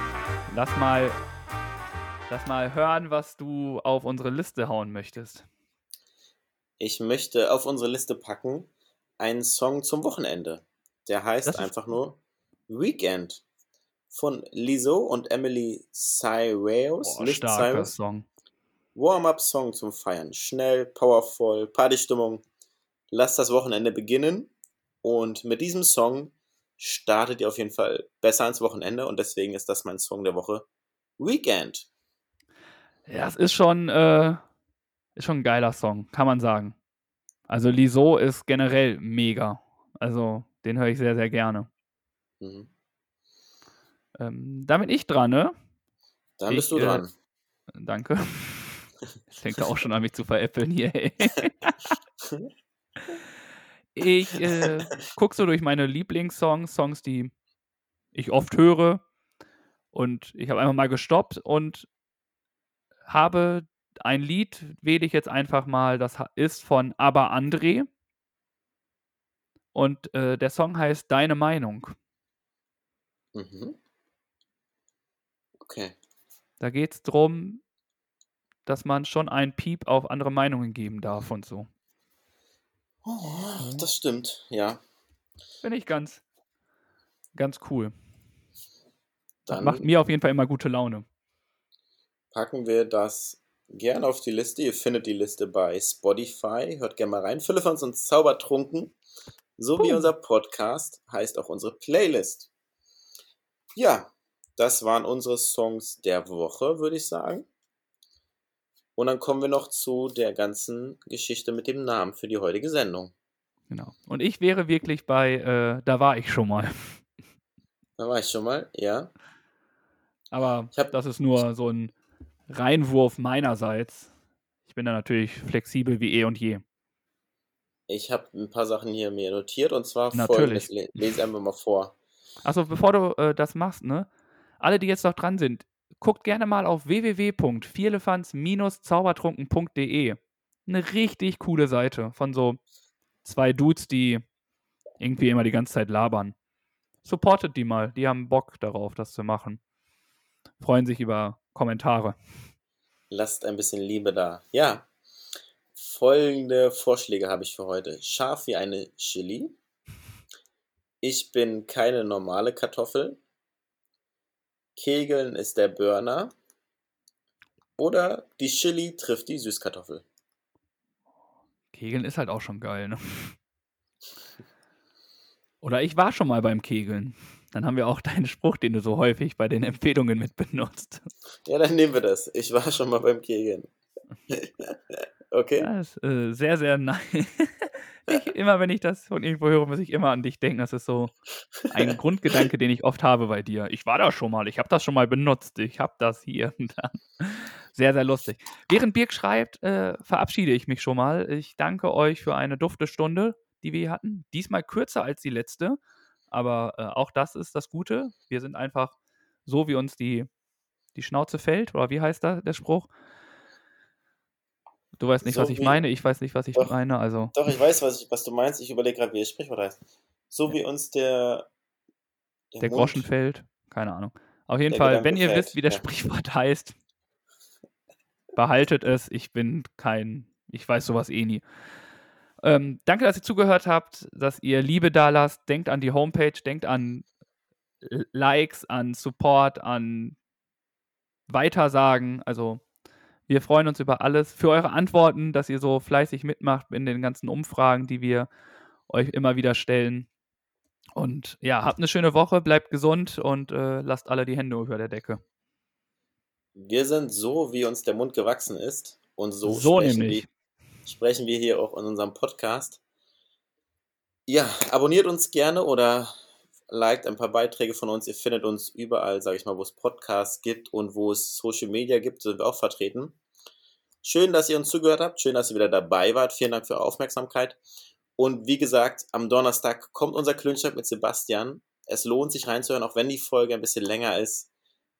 Lass mal, lass mal hören, was du auf unsere Liste hauen möchtest. Ich möchte auf unsere Liste packen einen Song zum Wochenende. Der heißt Das einfach nur Weekend von Lizzo und Emily Cyrus. Nicht starker Cyrus. Song. Warm-up-Song zum Feiern. Schnell, powervoll, Partystimmung. Lasst das Wochenende beginnen. Und mit diesem Song startet ihr auf jeden Fall besser ins Wochenende. Und deswegen ist das mein Song der Woche. Weekend. Ja, es ist schon, äh, ist schon ein geiler Song, kann man sagen. Also Liso ist generell mega. Also den höre ich sehr, sehr gerne. Mhm. Ähm, damit ich dran, ne? Dann Ich, bist du äh, dran. Danke. Jetzt fängt auch schon an, mich zu veräppeln hier. Ey. Ich äh, gucke so durch meine Lieblingssongs, Songs, die ich oft höre. Und ich habe einfach mal gestoppt und habe ein Lied, wähle ich jetzt einfach mal, das ist von Aber André. Und äh, der Song heißt Deine Meinung. Mhm. Okay. Da geht es darum, dass man schon einen Piep auf andere Meinungen geben darf und so. Oh, das stimmt, ja. Finde ich ganz, ganz cool. Das Dann macht mir auf jeden Fall immer gute Laune. packen wir das gerne auf die Liste. Ihr findet die Liste bei Spotify. Hört gerne mal rein. Philippans und Zaubertrunken. So wie Boom. unser Podcast heißt auch unsere Playlist. Ja, das waren unsere Songs der Woche, würde ich sagen. Und dann kommen wir noch zu der ganzen Geschichte mit dem Namen für die heutige Sendung. Genau. Und ich wäre wirklich bei, äh, da war ich schon mal. Da war ich schon mal, ja. Aber hab- das ist nur so ein Reinwurf meinerseits. Ich bin da natürlich flexibel wie eh und je. Ich habe ein paar Sachen hier mir notiert und zwar Natürlich. folgendes. Le- Lese einfach mal vor. Achso, bevor du äh, das machst, ne? Alle, die jetzt noch dran sind, guckt gerne mal auf www.vierlefanz-zaubertrunken.de. Eine richtig coole Seite von so zwei Dudes, die irgendwie immer die ganze Zeit labern. Supportet die mal, die haben Bock darauf, das zu machen. Freuen sich über Kommentare. Lasst ein bisschen Liebe da. Ja. Folgende Vorschläge habe ich für heute. Scharf wie eine Chili. Ich bin keine normale Kartoffel. Kegeln ist der Burner. Oder die Chili trifft die Süßkartoffel. Kegeln ist halt auch schon geil, ne? Oder ich war schon mal beim Kegeln. Dann haben wir auch deinen Spruch, den du so häufig bei den Empfehlungen mit benutzt. Ja, dann nehmen wir das. Ich war schon mal beim Kegeln. okay? Ja, ist äh, sehr, sehr nice. Ich, immer wenn ich das von irgendwo höre, muss ich immer an dich denken. Das ist so ein Grundgedanke, den ich oft habe bei dir. Ich war da schon mal, ich habe das schon mal benutzt, ich habe das hier und da. Sehr, sehr lustig. Während Birk schreibt, äh, verabschiede ich mich schon mal. Ich danke euch für eine dufte Stunde, die wir hier hatten. Diesmal kürzer als die letzte, aber äh, auch das ist das Gute. Wir sind einfach so, wie uns die, die Schnauze fällt, oder wie heißt da der Spruch? Du weißt nicht, So was ich meine, ich weiß nicht, was ich Doch. meine, also. Doch, ich weiß, was, ich, was du meinst. Ich überlege gerade, wie das Sprichwort heißt. So wie uns der. Der Mund- Groschen fällt. Keine Ahnung. Auf jeden Der Fall, Gedanke wenn ihr fällt, wisst, wie das ja. Sprichwort heißt, behaltet es. Ich bin kein, ich weiß sowas eh nie. Ähm, danke, dass ihr zugehört habt, dass ihr Liebe da lasst. Denkt an die Homepage, denkt an Likes, an Support, an Weitersagen. Also, wir freuen uns über alles. Für eure Antworten, dass ihr so fleißig mitmacht in den ganzen Umfragen, die wir euch immer wieder stellen. Und ja, habt eine schöne Woche, bleibt gesund und äh, lasst alle die Hände über der Decke. Wir sind so, wie uns der Mund gewachsen ist. Und so, So sprechen, nämlich. Wir, sprechen wir hier auch in unserem Podcast. Ja, abonniert uns gerne oder liked ein paar Beiträge von uns. Ihr findet uns überall, sage ich mal, wo es Podcasts gibt und wo es Social Media gibt, sind wir auch vertreten. Schön, dass ihr uns zugehört habt. Schön, dass ihr wieder dabei wart. Vielen Dank für eure Aufmerksamkeit. Und wie gesagt, am Donnerstag kommt unser Klönschnack mit Sebastian. Es lohnt sich reinzuhören, auch wenn die Folge ein bisschen länger ist.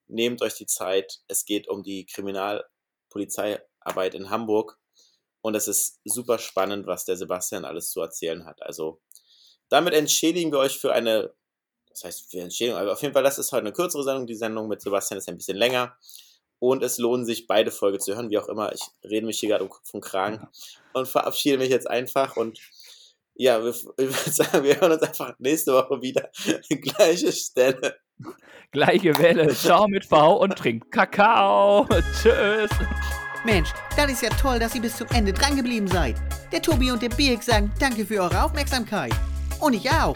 Nehmt euch die Zeit. Es geht um die Kriminalpolizeiarbeit in Hamburg. Und es ist super spannend, was der Sebastian alles zu erzählen hat. Also damit entschädigen wir euch für eine, das heißt für Entschädigung, aber auf jeden Fall, das ist heute eine kürzere Sendung. Die Sendung mit Sebastian ist ein bisschen länger. Und es lohnt sich, beide Folgen zu hören, wie auch immer. Ich rede mich hier gerade um Kopf und Kragen und verabschiede mich jetzt einfach. Und ja, wir, ich würde sagen, wir hören uns einfach nächste Woche wieder. Gleiche Stelle. Gleiche Welle, ciao mit V und trinkt Kakao. Tschüss. Mensch, das ist ja toll, dass ihr bis zum Ende dran geblieben seid. Der Tobi und der Birk sagen danke für eure Aufmerksamkeit. Und ich auch.